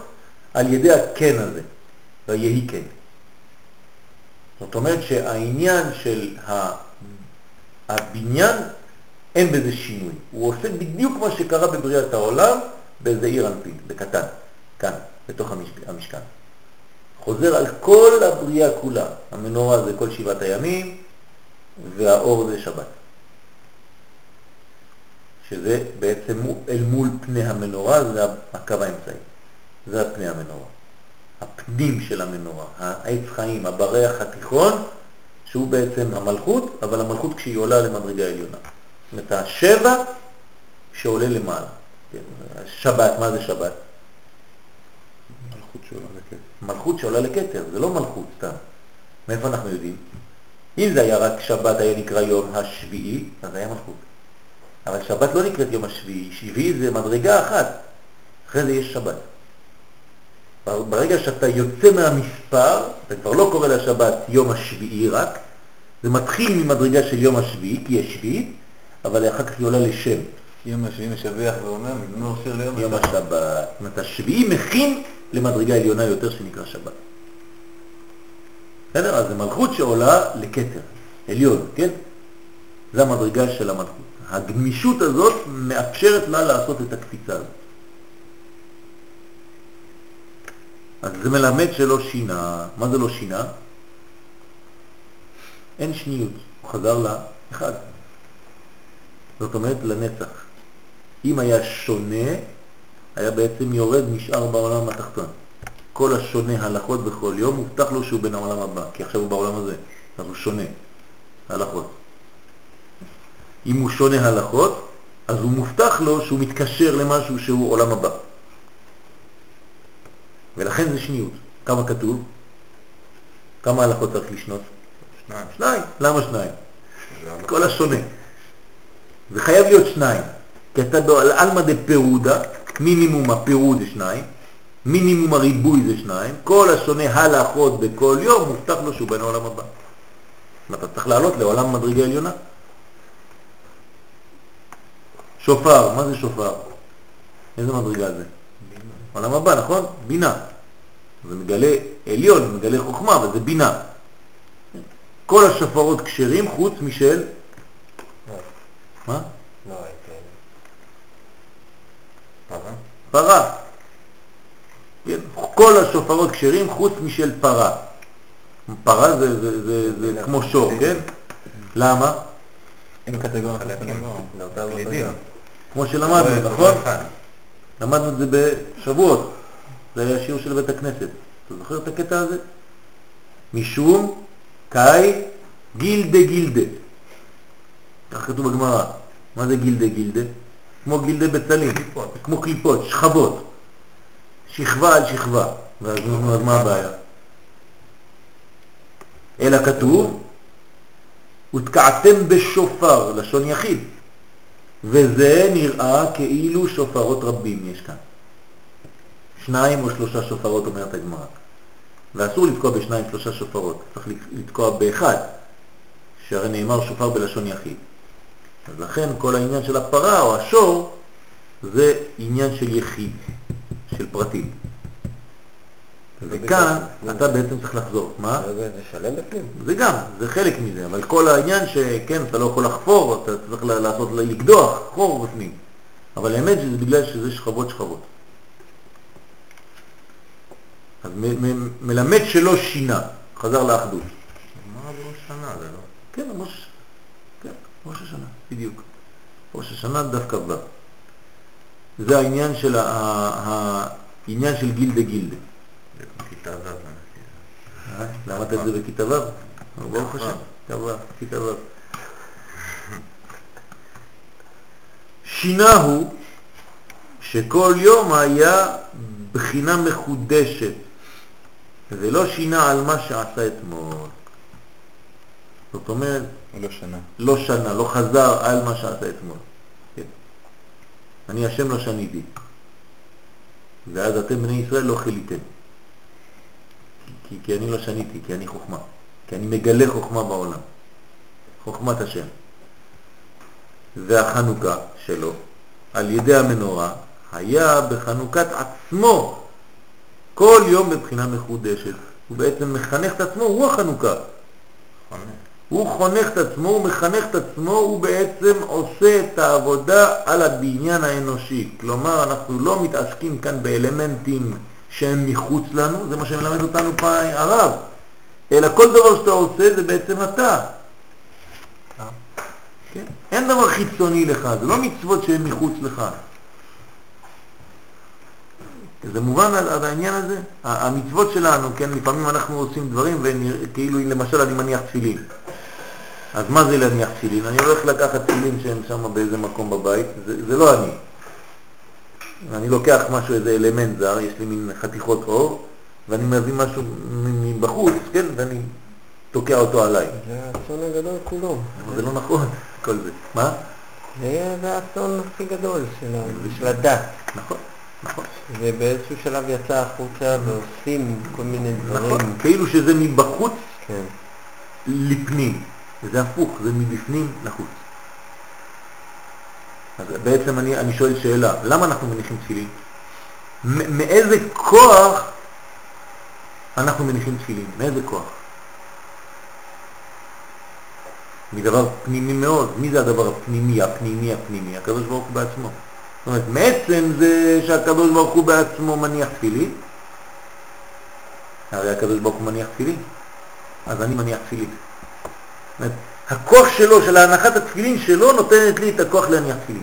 על ידי הכן הזה, ויהי כן. זאת אומרת שהעניין של הבניין, אין בזה שינוי. הוא עושה בדיוק מה שקרה בבריאת העולם באיזה עיר אנפין, בקטן, כאן, בתוך המשכן. חוזר על כל הבריאה כולה. המנורה זה כל שבעת הימים, והאור זה שבת. שזה בעצם אל מול פני המנורה, זה הקו האמצעי. זה פני המנורה. הפנים של המנורה, העץ חיים, הבריח התיכון, שהוא בעצם המלכות, אבל המלכות כשהיא עולה למדרגה עליונה. זאת אומרת, השבע שעולה למעלה. שבת, מה זה שבת? מלכות שעולה לכתר. מלכות שעולה לכתר, זה לא מלכות סתם. מאיפה אנחנו יודעים? אם זה היה רק שבת היה נקרא יום השביעי, אז היה מלכות. אבל שבת לא נקראת יום השביעי, שביעי זה מדרגה אחת, אחרי זה יש שבת. ברגע שאתה יוצא מהמספר, אתה כבר לא קורא לשבת יום השביעי רק, זה מתחיל ממדרגה של יום השביעי, כי יש שביעית, אבל אחר כך היא עולה לשם. יום השביעי משבח ואומר, מזמור שיר ליום יום השבת. השבת. זאת אומרת, השביעי מכין למדרגה עליונה יותר שנקרא שבת. בסדר? אז זה מלכות שעולה לכתר, עליון, כן? זה המדרגה של המלכות. הגמישות הזאת מאפשרת לה לעשות את הקפיצה הזאת. אז זה מלמד שלא שינה. מה זה לא שינה? אין שניות, הוא חזר לאחד. זאת אומרת לנצח. אם היה שונה, היה בעצם יורד, נשאר בעולם התחתון. כל השונה הלכות בכל יום, מובטח לו שהוא בן העולם הבא, כי עכשיו הוא בעולם הזה, אז הוא שונה, הלכות. אם הוא שונה הלכות, אז הוא מובטח לו שהוא מתקשר למשהו שהוא עולם הבא. ולכן זה שניות. כמה כתוב? כמה הלכות צריך לשנות? שניים. שניים. למה שניים? כל השונה. זה חייב להיות שניים. כי אתה בעלמא דפירודה, מינימום הפירוד זה שניים, מינימום הריבוי זה שניים, כל השונה הלכות בכל יום מובטח לו שהוא בן העולם הבא. אתה צריך לעלות לעולם מדרגה עליונה. שופר, מה זה שופר? איזה מדרגה זה? עולם הבא, נכון? בינה. זה מגלה עליון, מגלה חוכמה, אבל זה בינה. כל השופרות כשרים חוץ משל... מה? לא, הייתי... פרה. כן, כל השופרות כשרים חוץ משל פרה. פרה זה, זה, זה, זה כמו שור, כן? למה? אין קטגוריה. מדרגה. כמו שלמדנו, נכון? למדנו את זה בשבועות. זה היה שיעור של בית הכנסת. אתה זוכר את הקטע הזה? משום קאי גילדה גילדה. כך כתוב בגמרא. מה זה גילדה גילדה? כמו גילדה בצלים, כמו קליפות, שכבות. שכבה על שכבה. ואז מה הבעיה? אלא כתוב, ותקעתם בשופר, לשון יחיד. וזה נראה כאילו שופרות רבים יש כאן. שניים או שלושה שופרות, אומרת הגמרא. ואסור לתקוע בשניים שלושה שופרות, צריך לתקוע באחד, שהרי נאמר שופר בלשון יחיד. אז לכן כל העניין של הפרה או השור זה עניין של יחיד, של פרטים. וכאן אתה בעצם צריך לחזור. מה? זה שלם בפנים. זה גם, זה חלק מזה, אבל כל העניין שכן, אתה לא יכול לחפור, אתה צריך לעשות, לקדוח חור בפנים. אבל האמת שזה בגלל שזה שכבות שכבות. אז מלמד שלא שינה, חזר לאחדות. מה ראש שנה זה לא? כן, ראש, כן, ראש השנה, בדיוק. ראש השנה דווקא ו'. זה העניין של, ה- ה- העניין של גילדה גילדה. זה בכיתה ו'? למדת את זה בכיתה ו'? ברוך השם, כיתה ו'. שינה הוא שכל יום היה בחינה מחודשת. זה לא שינה על מה שעשה אתמול. זאת אומרת, לא שנה. לא שנה, לא חזר על מה שעשה אתמול. כן. אני השם לא שניתי. ואז אתם בני ישראל לא חיליתם. כי, כי, אני לא שניתי, כי אני חוכמה. כי אני מגלה חוכמה בעולם. חוכמת השם. והחנוכה שלו, על ידי המנורה, היה בחנוכת עצמו כל יום בבחינה מחודשת. הוא בעצם מחנך את עצמו, הוא החנוכה. חמש. הוא חונך את עצמו, הוא מחנך את עצמו, הוא בעצם עושה את העבודה על הבניין האנושי. כלומר, אנחנו לא מתעסקים כאן באלמנטים שהם מחוץ לנו, זה מה שמלמד אותנו פעם הרב, אלא כל דבר שאתה עושה זה בעצם אתה. כן? אין דבר חיצוני לך, זה לא מצוות שהן מחוץ לך. זה מובן על, העניין הזה? המצוות שלנו, כן, לפעמים אנחנו עושים דברים וכאילו, למשל אני מניח תפילין. אז מה זה להניח תפילין? אני הולך לקחת תפילין שהם שם באיזה מקום בבית, זה, זה לא אני. אני לוקח משהו, איזה אלמנט זר, יש לי מין חתיכות אור, ואני מביא משהו מבחוץ, כן, ואני תוקע אותו עליי. זה האסון הגדול כולו. זה לא נכון, כל זה. מה? זה זה האסון הכי גדול של ה- של הדת. נכון, נכון. ובאיזשהו שלב יצא החוצה ועושים כל מיני נכון, דברים. כאילו שזה מבחוץ כן. לפנים, וזה הפוך, זה מבפנים לחוץ. אז בעצם אני, אני שואל שאלה, למה אנחנו מניחים תפילין? מאיזה כוח אנחנו מניחים תפילין? מאיזה כוח? מדבר פנימי מאוד. מי זה הדבר הפנימי, הפנימי, הפנימי? הקדוש ברוך הוא בעצמו. זאת אומרת, מעצם זה שהקדוש ברוך הוא בעצמו מניח תפילין, הרי הקדוש ברוך הוא מניח תפילין, אז אני מניח תפילין. הכוח שלו, של ההנחת התפילין שלו, נותנת לי את הכוח להניח תפילין.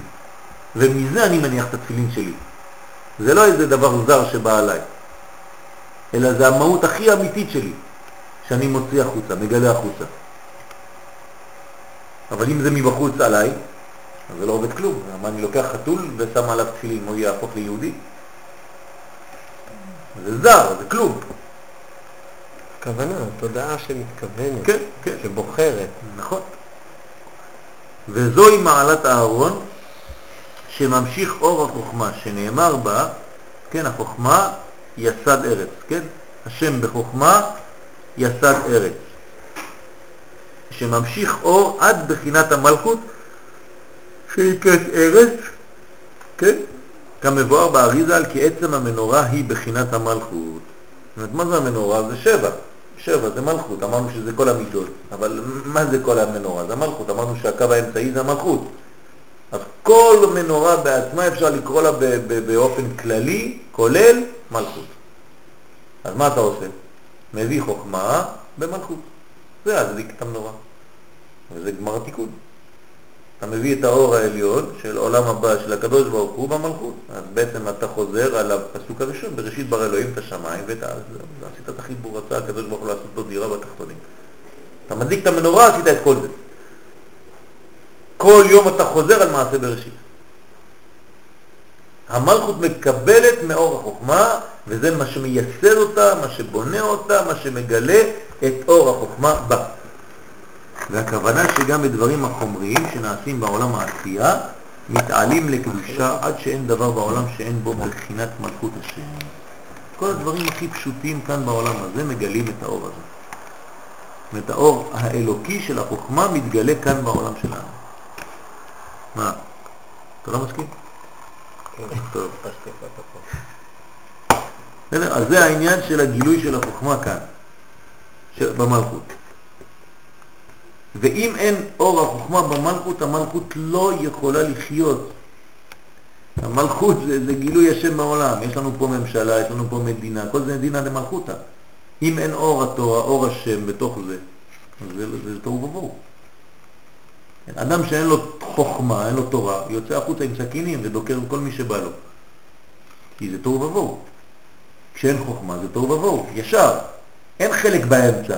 ומזה אני מניח את התפילין שלי. זה לא איזה דבר זר שבא עליי, אלא זה המהות הכי אמיתית שלי, שאני מוציא החוצה, מגלה החוצה. אבל אם זה מבחוץ עליי, אז זה לא עובד כלום. מה, אני לוקח חתול ושם עליו תפילין, הוא יהפוך ליהודי? זה זר, זה כלום. כוונה, תודעה שמתכוונת, כן, כן. שבוחרת. נכון. וזוהי מעלת אהרון שממשיך אור החוכמה, שנאמר בה, כן, החוכמה יסד ארץ, כן? השם בחוכמה יסד ארץ. שממשיך אור עד בחינת המלכות שנקראת ארץ, כן? כמבואר באריזה על כי עצם המנורה היא בחינת המלכות. זאת אומרת, מה זה המנורה? זה שבע. שבע זה מלכות, אמרנו שזה כל המידות, אבל מה זה כל המנורה? זה מלכות, אמרנו שהקו האמצעי זה המלכות. אז כל מנורה בעצמה אפשר לקרוא לה באופן כללי, כולל מלכות. אז מה אתה עושה? מביא חוכמה במלכות. זה להדליק את המנורה. וזה גמר התיקון. אתה מביא את האור העליון של עולם הבא של הקדוש ברוך הוא במלכות. אז בעצם אתה חוזר על הפסוק הראשון, בראשית בר אלוהים את השמיים ואת הארץ. עשית את החיבור, רצה הקדוש ברוך הוא לעשות לו דירה בתחתונים. אתה מדליק את המנורה, עשית את כל זה. כל יום אתה חוזר על מעשה בראשית. המלכות מקבלת מאור החוכמה, וזה מה שמייסד אותה, מה שבונה אותה, מה שמגלה את אור החוכמה בה. והכוונה שגם בדברים החומריים שנעשים בעולם העשייה, מתעלים לקדושה עד שאין דבר בעולם שאין בו בחינת מלכות השם. כל הדברים הכי פשוטים כאן בעולם הזה מגלים את האור הזה. זאת האור האלוקי של החוכמה מתגלה כאן בעולם שלנו. מה? אתה לא מסכים? טוב. בסדר? אז זה העניין של הגילוי של החוכמה כאן, במלכות. ואם אין אור החוכמה במלכות, המלכות לא יכולה לחיות. המלכות זה, זה גילוי השם בעולם, יש לנו פה ממשלה, יש לנו פה מדינה, כל זה מדינה למלכותה. אם אין אור התורה, אור השם בתוך זה, זה, זה תוהו ובוהו. אדם שאין לו חוכמה, אין לו תורה, יוצא החוצה עם סכינים ודוקר כל מי שבא לו. כי זה תוהו ובוהו. כשאין חוכמה זה תוהו ובוהו, ישר, אין חלק באמצע.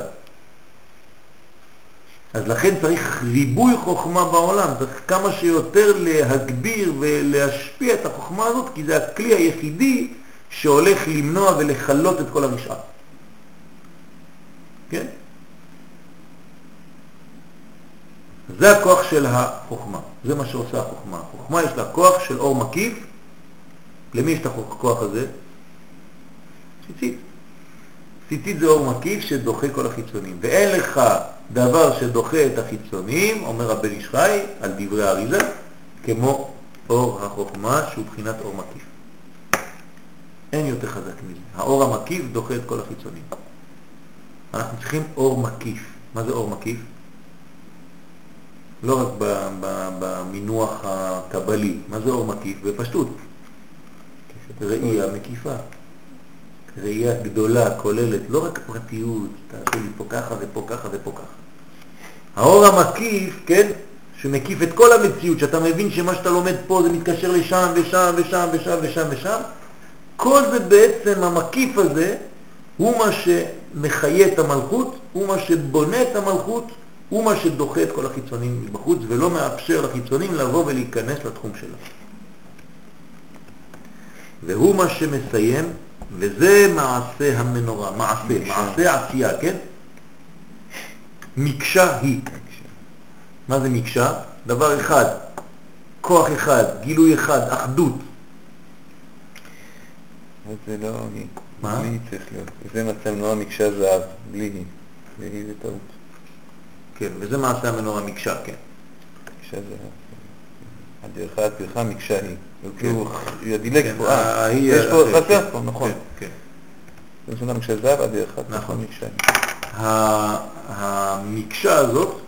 אז לכן צריך ריבוי חוכמה בעולם, צריך כמה שיותר להגביר ולהשפיע את החוכמה הזאת, כי זה הכלי היחידי שהולך למנוע ולחלות את כל המשעה. כן? זה הכוח של החוכמה, זה מה שעושה החוכמה. החוכמה יש לה כוח של אור מקיף, למי יש את הכוח הזה? ציצית. ציצית זה אור מקיף שדוחה כל החיצונים, ואין לך דבר שדוחה את החיצונים, אומר רבי איש על דברי האריזה, כמו אור החוכמה שהוא בחינת אור מקיף. אין יותר חזק מזה. האור המקיף דוחה את כל החיצונים. אנחנו צריכים אור מקיף. מה זה אור מקיף? לא רק במינוח הקבלי, מה זה אור מקיף? בפשטות. ראייה מקיפה. ראייה גדולה, כוללת, לא רק פרטיות, תעשו לי פה ככה ופה ככה ופה ככה. האור המקיף, כן, שמקיף את כל המציאות, שאתה מבין שמה שאתה לומד פה זה מתקשר לשם ושם ושם ושם ושם ושם, כל זה בעצם, המקיף הזה, הוא מה שמחיה את המלכות, הוא מה שבונה את המלכות, הוא מה שדוחה את כל החיצונים מבחוץ ולא מאפשר לחיצונים לבוא ולהיכנס לתחום שלו. והוא מה שמסיים, וזה מעשה המנורה, מעשה, מעשה עשייה, כן? מקשה היא. מה זה מקשה? דבר אחד, כוח אחד, גילוי אחד, אחדות. אז זה לא. מה? בלי צריך להיות. זה מצב נורא מקשה זהב, בלי היא. בלי היא זה טעות. כן, וזה מעשה המנורה מקשה, כן. מקשה זהב. הדרך הטרחה מקשה היא. כאילו, היא הדילג כן, פה, אה, יש פה, כן, חסר כן, פה, נכון. כן, כן. זה משנה מקשה זהב, הדרך הטרחה נכון. מקשה היא. המקשה הזאת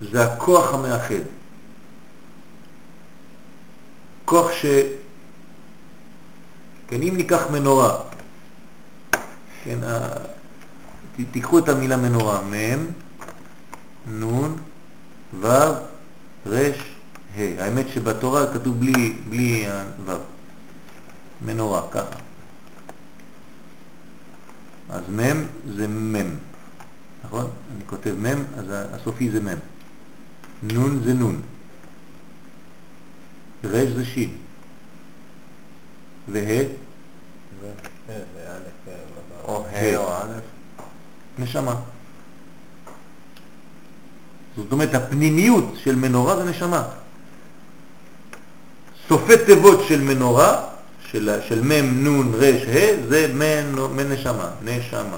זה הכוח המאחד. כוח ש... כן, אם ניקח מנורה, כן, תיקחו את המילה מנורה, מ', נ', ו', ר', ה'. האמת שבתורה כתוב בלי, בלי הו'. מנורה, ככה. אז מ' זה מ', נכון? אני כותב מ', אז הסופי זה מ'. נ' זה נ'. ר' זה ש'. וה' זה א', כן, או ה' ה'. או א'. נשמה. זאת אומרת, הפנימיות של מנורה זה נשמה. סופי תיבות של מנורה, של, של מ', נ', ר', ה', זה מ', מ' נשמה, נשמה.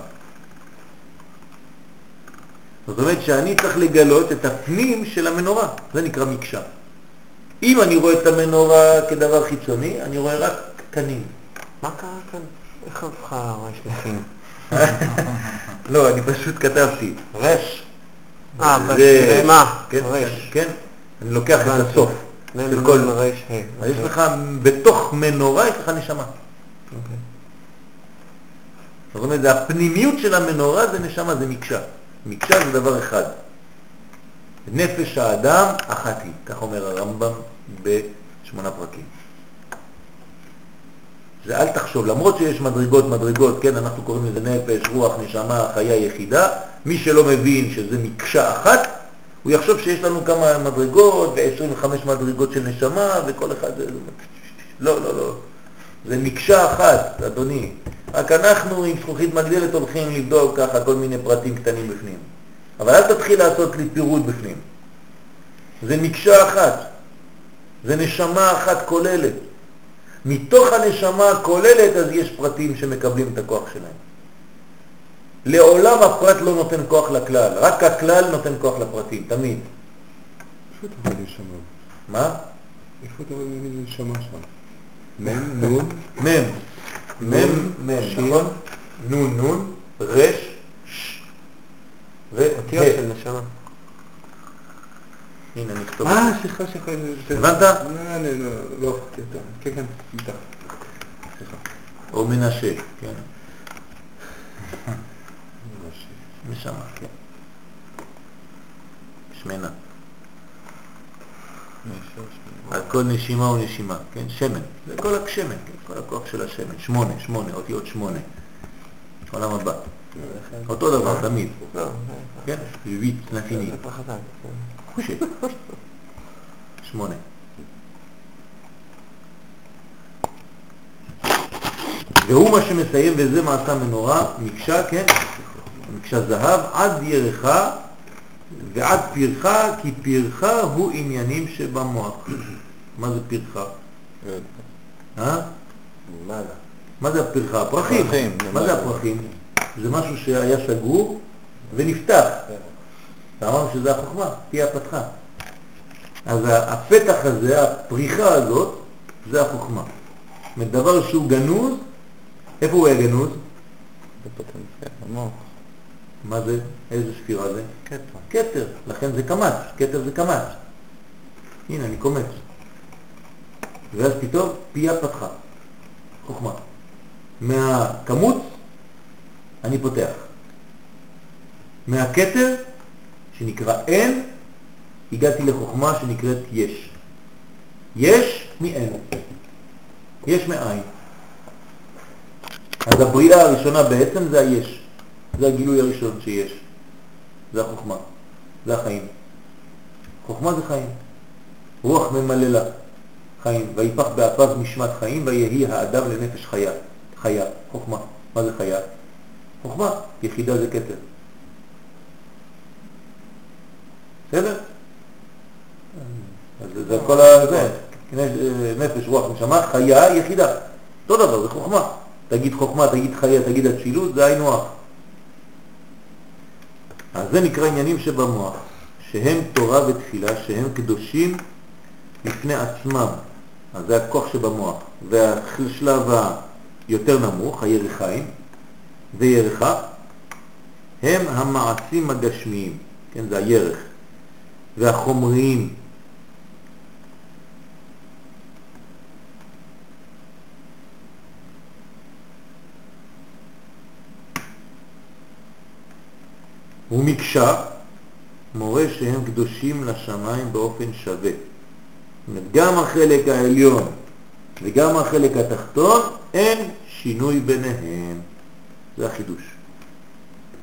זאת אומרת שאני צריך לגלות את הפנים של המנורה, זה נקרא מקשה. אם אני רואה את המנורה כדבר חיצוני, אני רואה רק קנים. מה קרה כאן? איך הפכה הרש לחין? *laughs* לא, אני פשוט כתבתי. רש. אה, זה- בשלמה. כן, רש. כן, אני לוקח את. הסוף של נ' כל... רש ה'. אז יש לך, בתוך מנורה יש לך נשמה. אוקיי. זאת אומרת, זה הפנימיות של המנורה זה נשמה, זה מקשה. מקשה זה דבר אחד. נפש האדם אחת היא, כך אומר הרמב"ם בשמונה פרקים. זה אל תחשוב, למרות שיש מדרגות מדרגות, כן, אנחנו קוראים לזה נפש, רוח, נשמה, חיה יחידה, מי שלא מבין שזה מקשה אחת, הוא יחשוב שיש לנו כמה מדרגות ו-25 מדרגות של נשמה וכל אחד. לא, לא, לא. זה מקשה אחת, אדוני. רק אנחנו עם זכוכית מגדלת הולכים לבדוק ככה כל מיני פרטים קטנים בפנים. אבל אל תתחיל לעשות לי פירוט בפנים. זה מקשה אחת. זה נשמה אחת כוללת. מתוך הנשמה הכוללת אז יש פרטים שמקבלים את הכוח שלהם. לעולם הפרט לא נותן כוח לכלל, רק הכלל נותן כוח לפרטים, תמיד. איפה אתה רואה נשמה? מה? איפה אתה רואה נשמה שם? מ', נ', מ', מ', מ', שין. נכון? נון, נון, רש, ש, אותיות וה'. של נשמה. הנה, אני אכתוב. אה, סליחה, סליחה. הבנת? לא, לא, לא, לא, אותה. כן, כן. סליחה. או מנשה, כן. נשמה, כן. שמנה. על כל נשימה הוא נשימה, כן? שמן. זה כל השמן, כן? כל הכוח של השמן. שמונה, שמונה, אותיות שמונה. עולם הבא. אותו דבר, תמיד. כן? ויבית, נפיני. זה כבר חזק. כן. חושי. שמונה. והוא מה שמסיים, וזה מעשה מנורה, מקשה, כן? מקשה זהב, עד ירחה ועד פרחה, כי פרחה הוא עניינים שבמוח. *clears throat* מה זה פרחה? אה? למעלה. מה זה הפרחה? הפרחים. פרחים, מה זה. הפרחים? זה משהו שהיה סגור ונפתח. ואמרנו שזה החוכמה, תהיה הפתחה. אז הפתח הזה, הפריחה הזאת, זה החוכמה. זאת אומרת, דבר שהוא גנוז, איפה הוא היה גנוז? בפוטנציאל, המוח. מה זה? איזה ספירה זה? כתר. כתר, לכן זה קמץ, כתר זה קמץ. הנה, אני קומץ. ואז פתאום פיה פתחה, חוכמה. מהקמוץ אני פותח. מהכתר, שנקרא אין, הגעתי לחוכמה שנקראת יש. יש מאין. יש מאין. אז הבריאה הראשונה בעצם זה היש. זה הגילוי הראשון שיש. זה החוכמה, זה החיים. חוכמה זה חיים. רוח ממללה חיים. ויפח באפיו משמת חיים ויהי האדם לנפש חיה. חיה, חוכמה. מה זה חיה? חוכמה, יחידה זה כתר. בסדר? אז זה- כל ה... זה, נפש, רוח, נשמה, חיה, יחידה. אותו דבר, זה חוכמה. תגיד חוכמה, תגיד חיה, תגיד אצילות, זה היינו הך. אז זה נקרא עניינים שבמוח, שהם תורה ותפילה, שהם קדושים לפני עצמם. אז זה הכוח שבמוח. והשלב היותר נמוך, הירחיים, וירחה, הם המעשים הגשמיים, כן, זה הירך, והחומריים. ומקשה, מורה שהם קדושים לשמיים באופן שווה. גם החלק העליון וגם החלק התחתון, אין שינוי ביניהם. זה החידוש.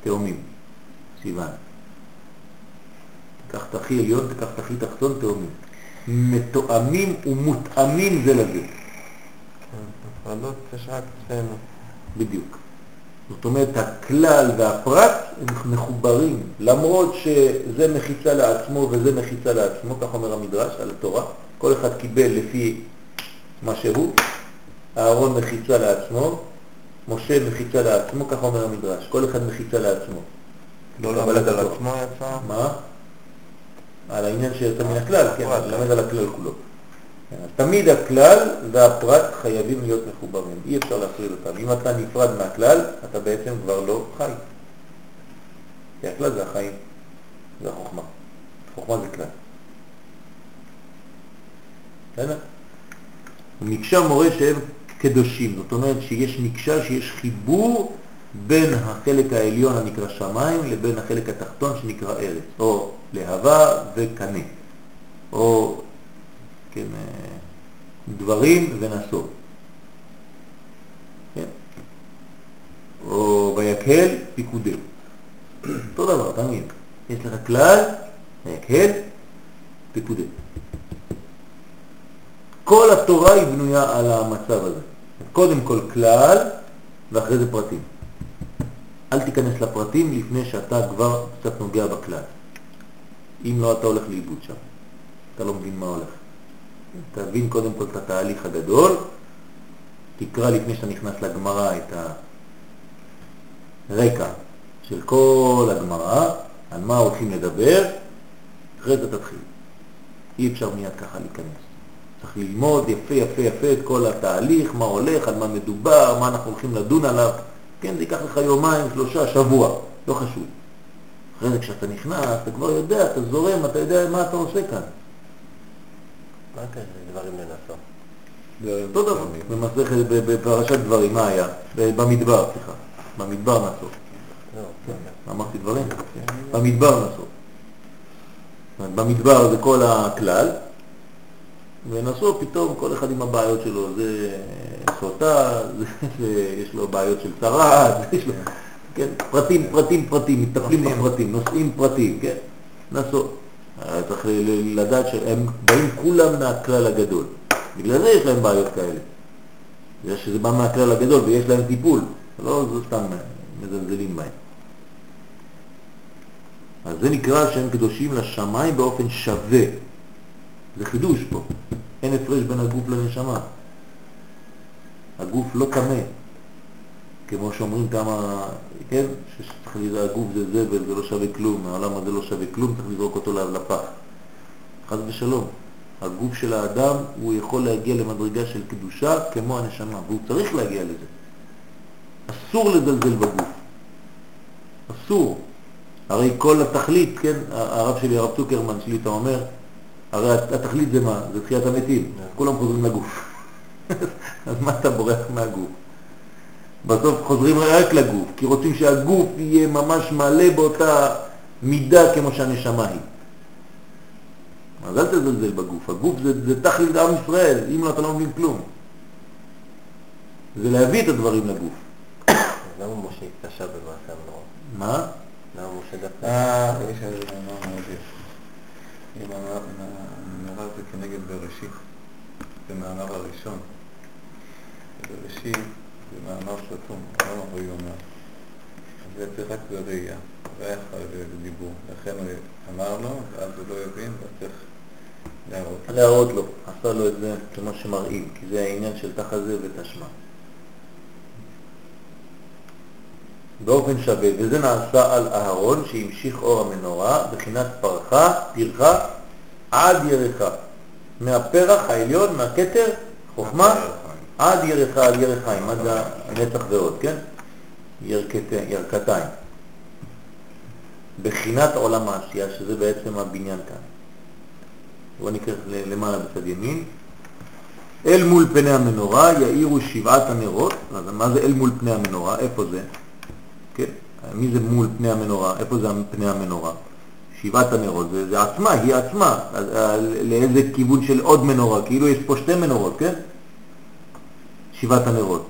תאומים, סיוון. תיקח את הכי עליון, תיקח את הכי תחתון, תאומים. מתואמים ומותאמים זה לזה. הפרדות רק אצלנו. בדיוק. זאת אומרת, הכלל והפרט הם מחוברים, למרות שזה מחיצה לעצמו וזה מחיצה לעצמו, כך אומר המדרש על התורה, כל אחד קיבל לפי מה שהוא, אהרון מחיצה לעצמו, משה מחיצה לעצמו, כך אומר המדרש, כל אחד מחיצה לעצמו. לא ללמד על עצמו יצא. מה? על העניין שיוצא מן הכלל, כן. ללמד על הכלל כולו. תמיד הכלל והפרט חייבים להיות מחוברים, אי אפשר להפריד אותם. אם אתה נפרד מהכלל, אתה בעצם כבר לא חי. כי הכלל זה החיים, זה החוכמה. חוכמה זה כלל. בסדר? מקשה מורה שהם קדושים, זאת אומרת שיש מקשה, שיש חיבור בין החלק העליון הנקרא שמיים לבין החלק התחתון שנקרא ארץ, או להבה וקנה, או כן, אה, דברים ונשוא. כן? או ויקהל פיקודהו. *clears throat* אותו דבר, תמיד. יש לך כלל, ויקהל פיקודהו. כל התורה היא בנויה על המצב הזה. קודם כל כלל, ואחרי זה פרטים. אל תיכנס לפרטים לפני שאתה כבר קצת נוגע בכלל. אם לא, אתה הולך לאיבוד שם. אתה לא מבין מה הולך. תבין קודם כל את התהליך הגדול, תקרא לפני שאתה נכנס לגמרא את הרקע של כל הגמרא, על מה הולכים לדבר, אחרי זה תתחיל. אי אפשר מיד ככה להיכנס. צריך ללמוד יפה יפה יפה את כל התהליך, מה הולך, על מה מדובר, מה אנחנו הולכים לדון עליו. כן, זה ייקח לך יומיים, שלושה, שבוע, לא חשוב. אחרי זה כשאתה נכנס, אתה כבר יודע, אתה זורם, אתה יודע מה אתה עושה כאן. מה כזה דברים לנסות? אותו דבר, במסכת, בפרשת דברים, מה היה? במדבר, סליחה. במדבר נעשו. לא, אמרתי דברים? במדבר אומרת, במדבר זה כל הכלל, ונסו פתאום כל אחד עם הבעיות שלו, זה סוטה, זה, זה, יש לו בעיות של צרה, זה, יש לו, כן, פרטים, פרטים, פרטים, מטפלים בפרטים, נושאים פרטים, כן, נסו. אה, צריך לדעת שהם באים כולם מהכלל הגדול, בגלל זה יש להם בעיות כאלה. בגלל שזה בא מהכלל הגדול ויש להם טיפול, לא זה סתם מזלזלים בהם. אז זה נקרא שהם קדושים לשמיים באופן שווה. זה חידוש פה. אין הפרש בין הגוף לנשמה. הגוף לא טמא. כמו שאומרים כמה, כן, לזרוק, הגוף זה זבל, זה לא שווה כלום, העולם הזה לא שווה כלום, צריך לזרוק אותו לפח. חס ושלום. הגוף של האדם, הוא יכול להגיע למדרגה של קדושה כמו הנשמה, והוא צריך להגיע לזה. אסור לזלזל בגוף. אסור. הרי כל התכלית, כן, הרב שלי, הרב צוקרמן שליטה אומר, הרי התכלית זה מה? זה תחיית המתים, כולם חוזרים לגוף. *laughs* אז מה אתה בורח מהגוף? בסוף חוזרים רק לגוף, כי רוצים שהגוף יהיה ממש מלא באותה מידה כמו שהנשמה היא. אז אל תזלזל בגוף, הגוף זה, זה תכלית עם ישראל, אם לא אתה לא מבין כלום. זה להביא את הדברים לגוף. *coughs* למה משה התקשה במעשה המנורות? מה? למה משה דווקא? אה, יש על זה מאמר מאוד יפה. אם המאמר זה כנגד בראשית, זה מאמר הראשון. בראשית זה מאמר סתום, הרמב"ם הוא אומר. זה רק בראייה, לא יכול לדיבור. לכן הוא אמר לו, ואז הוא לא הבין, ואז צריך להראות. להראות לו, עשה לו את זה כמו שמראים, כי זה העניין של תחזה ותשמע. באופן שווה, וזה נעשה על אהרון שהמשיך אור המנורה בחינת פרחה, פרחה עד ירחה. מהפרח העליון, מהכתר, חוכמה, עד ירחה, עד ירחיים, עד הנצח ועוד, כן? ירכת- ירכתיים. בחינת עולם העשייה, שזה בעצם הבניין כאן. בואו ניקח למעלה בצד ימין. אל מול פני המנורה יאירו שבעת הנרות, אז מה זה אל מול פני המנורה? איפה זה? כן, מי זה מול פני המנורה? איפה זה פני המנורה? שבעת הנרות, זה, זה עצמה, היא עצמה. אז, אה, לאיזה כיוון של עוד מנורה? כאילו יש פה שתי מנורות, כן? שבעת הנרות.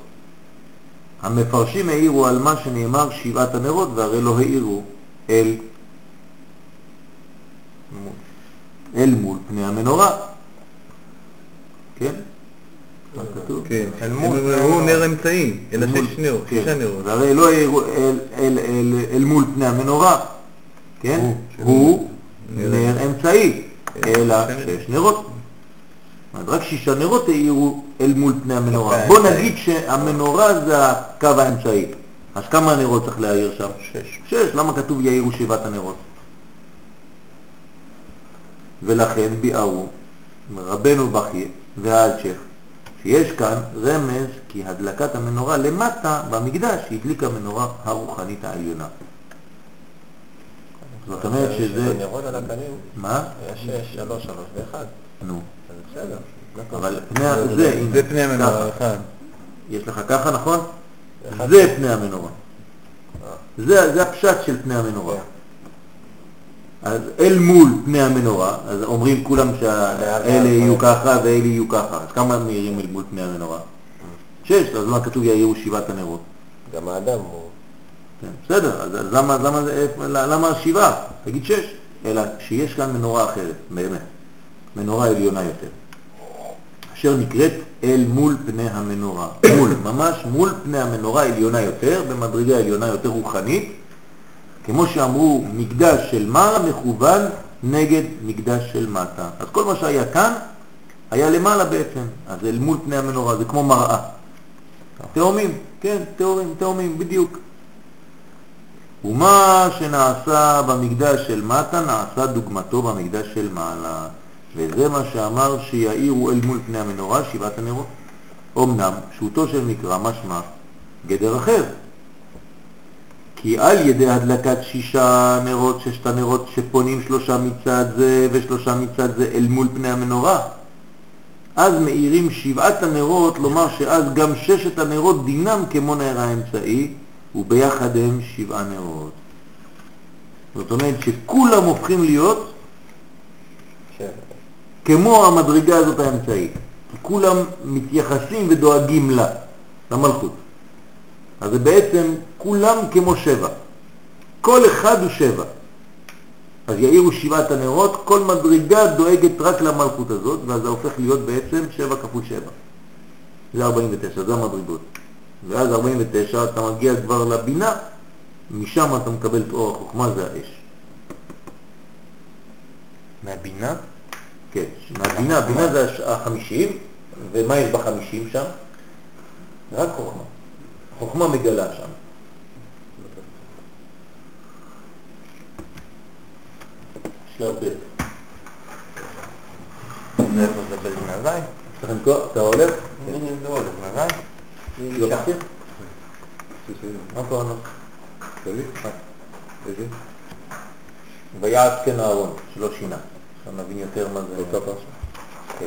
המפרשים העירו על מה שנאמר שבעת הנרות, והרי לא העירו אל אל מול פני המנורה. כן? מה כתוב? כן, אל מול הוא-. נר אמצעי, אלא שש נרות, כן. שישה נרות. והרי לא העירו אל, אל, אל, אל מול פני המנורה, כן? הוא, נר נר אמצעי, כן, אלא שישה שש נרות. אומרת, רק שישה נרות העירו אל מול פני המנורה. כלפי בוא האמצעי. נגיד שהמנורה זה הקו האמצעי. אז כמה נרות צריך להעיר שם? שש. שש. למה כתוב יאירו שבעת הנרות? ולכן ביארו רבנו בכי והאלצ'ך שיש כאן רמז כי הדלקת המנורה למטה במקדש הדליקה המנורה הרוחנית העליונה. זאת אומרת שזה... נרות על הקנים, מה? שש, שלוש, שלוש ואחד. נו. אז בסדר. אבל פני זה, זה פני המנורה. אחד. יש לך ככה, נכון? זה פני המנורה. זה, זה הפשט של פני המנורה. כן. אז אל מול פני המנורה, אז אומרים כולם שאלה יהיו. ככה ואלה יהיו ככה. אז כמה מאירים אל מול פני המנורה? שש, אז מה כתוב יאירו שבעת הנרות? גם האדם הוא... כן, בסדר, אז, למה, למה, למה שבעה? תגיד שש. אלא שיש כאן מנורה אחרת, באמת. מנורה עליונה יותר. אשר נקראת אל מול פני המנורה. מול, ממש מול פני המנורה עליונה יותר, במדרגה עליונה יותר רוחנית. כמו שאמרו, מקדש של מעלה מכוון נגד מקדש של מטה. אז כל מה שהיה כאן היה למעלה בעצם, אז אל מול פני המנורה, זה כמו מראה. תאומים, כן, תאומים, תאומים, בדיוק. ומה שנעשה במקדש של מטה נעשה דוגמתו במקדש של מעלה. וזה מה שאמר שיאירו אל מול פני המנורה שבעת הנרות. אמנם פשוטו של מקרא משמע גדר אחר. כי על ידי הדלקת שישה נרות, ששת הנרות שפונים שלושה מצד זה ושלושה מצד זה אל מול פני המנורה, אז מאירים שבעת הנרות, לומר שאז גם ששת הנרות דינם כמו נר האמצעי, וביחד הם שבעה נרות. זאת אומרת שכולם הופכים להיות. כמו המדרגה הזאת האמצעית. כולם מתייחסים ודואגים לה, למלכות. אז זה בעצם כולם כמו שבע. כל אחד הוא שבע. אז יאירו שבעת הנרות, כל מדרגה דואגת רק למלכות הזאת, ואז זה הופך להיות בעצם שבע כפול שבע. זה 49, זה המדרגות. ואז 49 אתה מגיע כבר לבינה, משם אתה מקבל את אור החוכמה, זה האש. מהבינה? כן, מהבינה, בינה זה הש- החמישים, ומה יש בחמישים שם? רק חוכמה. חוכמה מגלה שם. שלב ב'. זה איפה זה בזמן אזי? צריך למכור, אתה הולך? הנה זה בזמן אזי? לא מכיר? מה קורה לו? ויעש כן אהרון, שלא שינה. עכשיו נבין יותר מה זה. אותה פרשה. כן.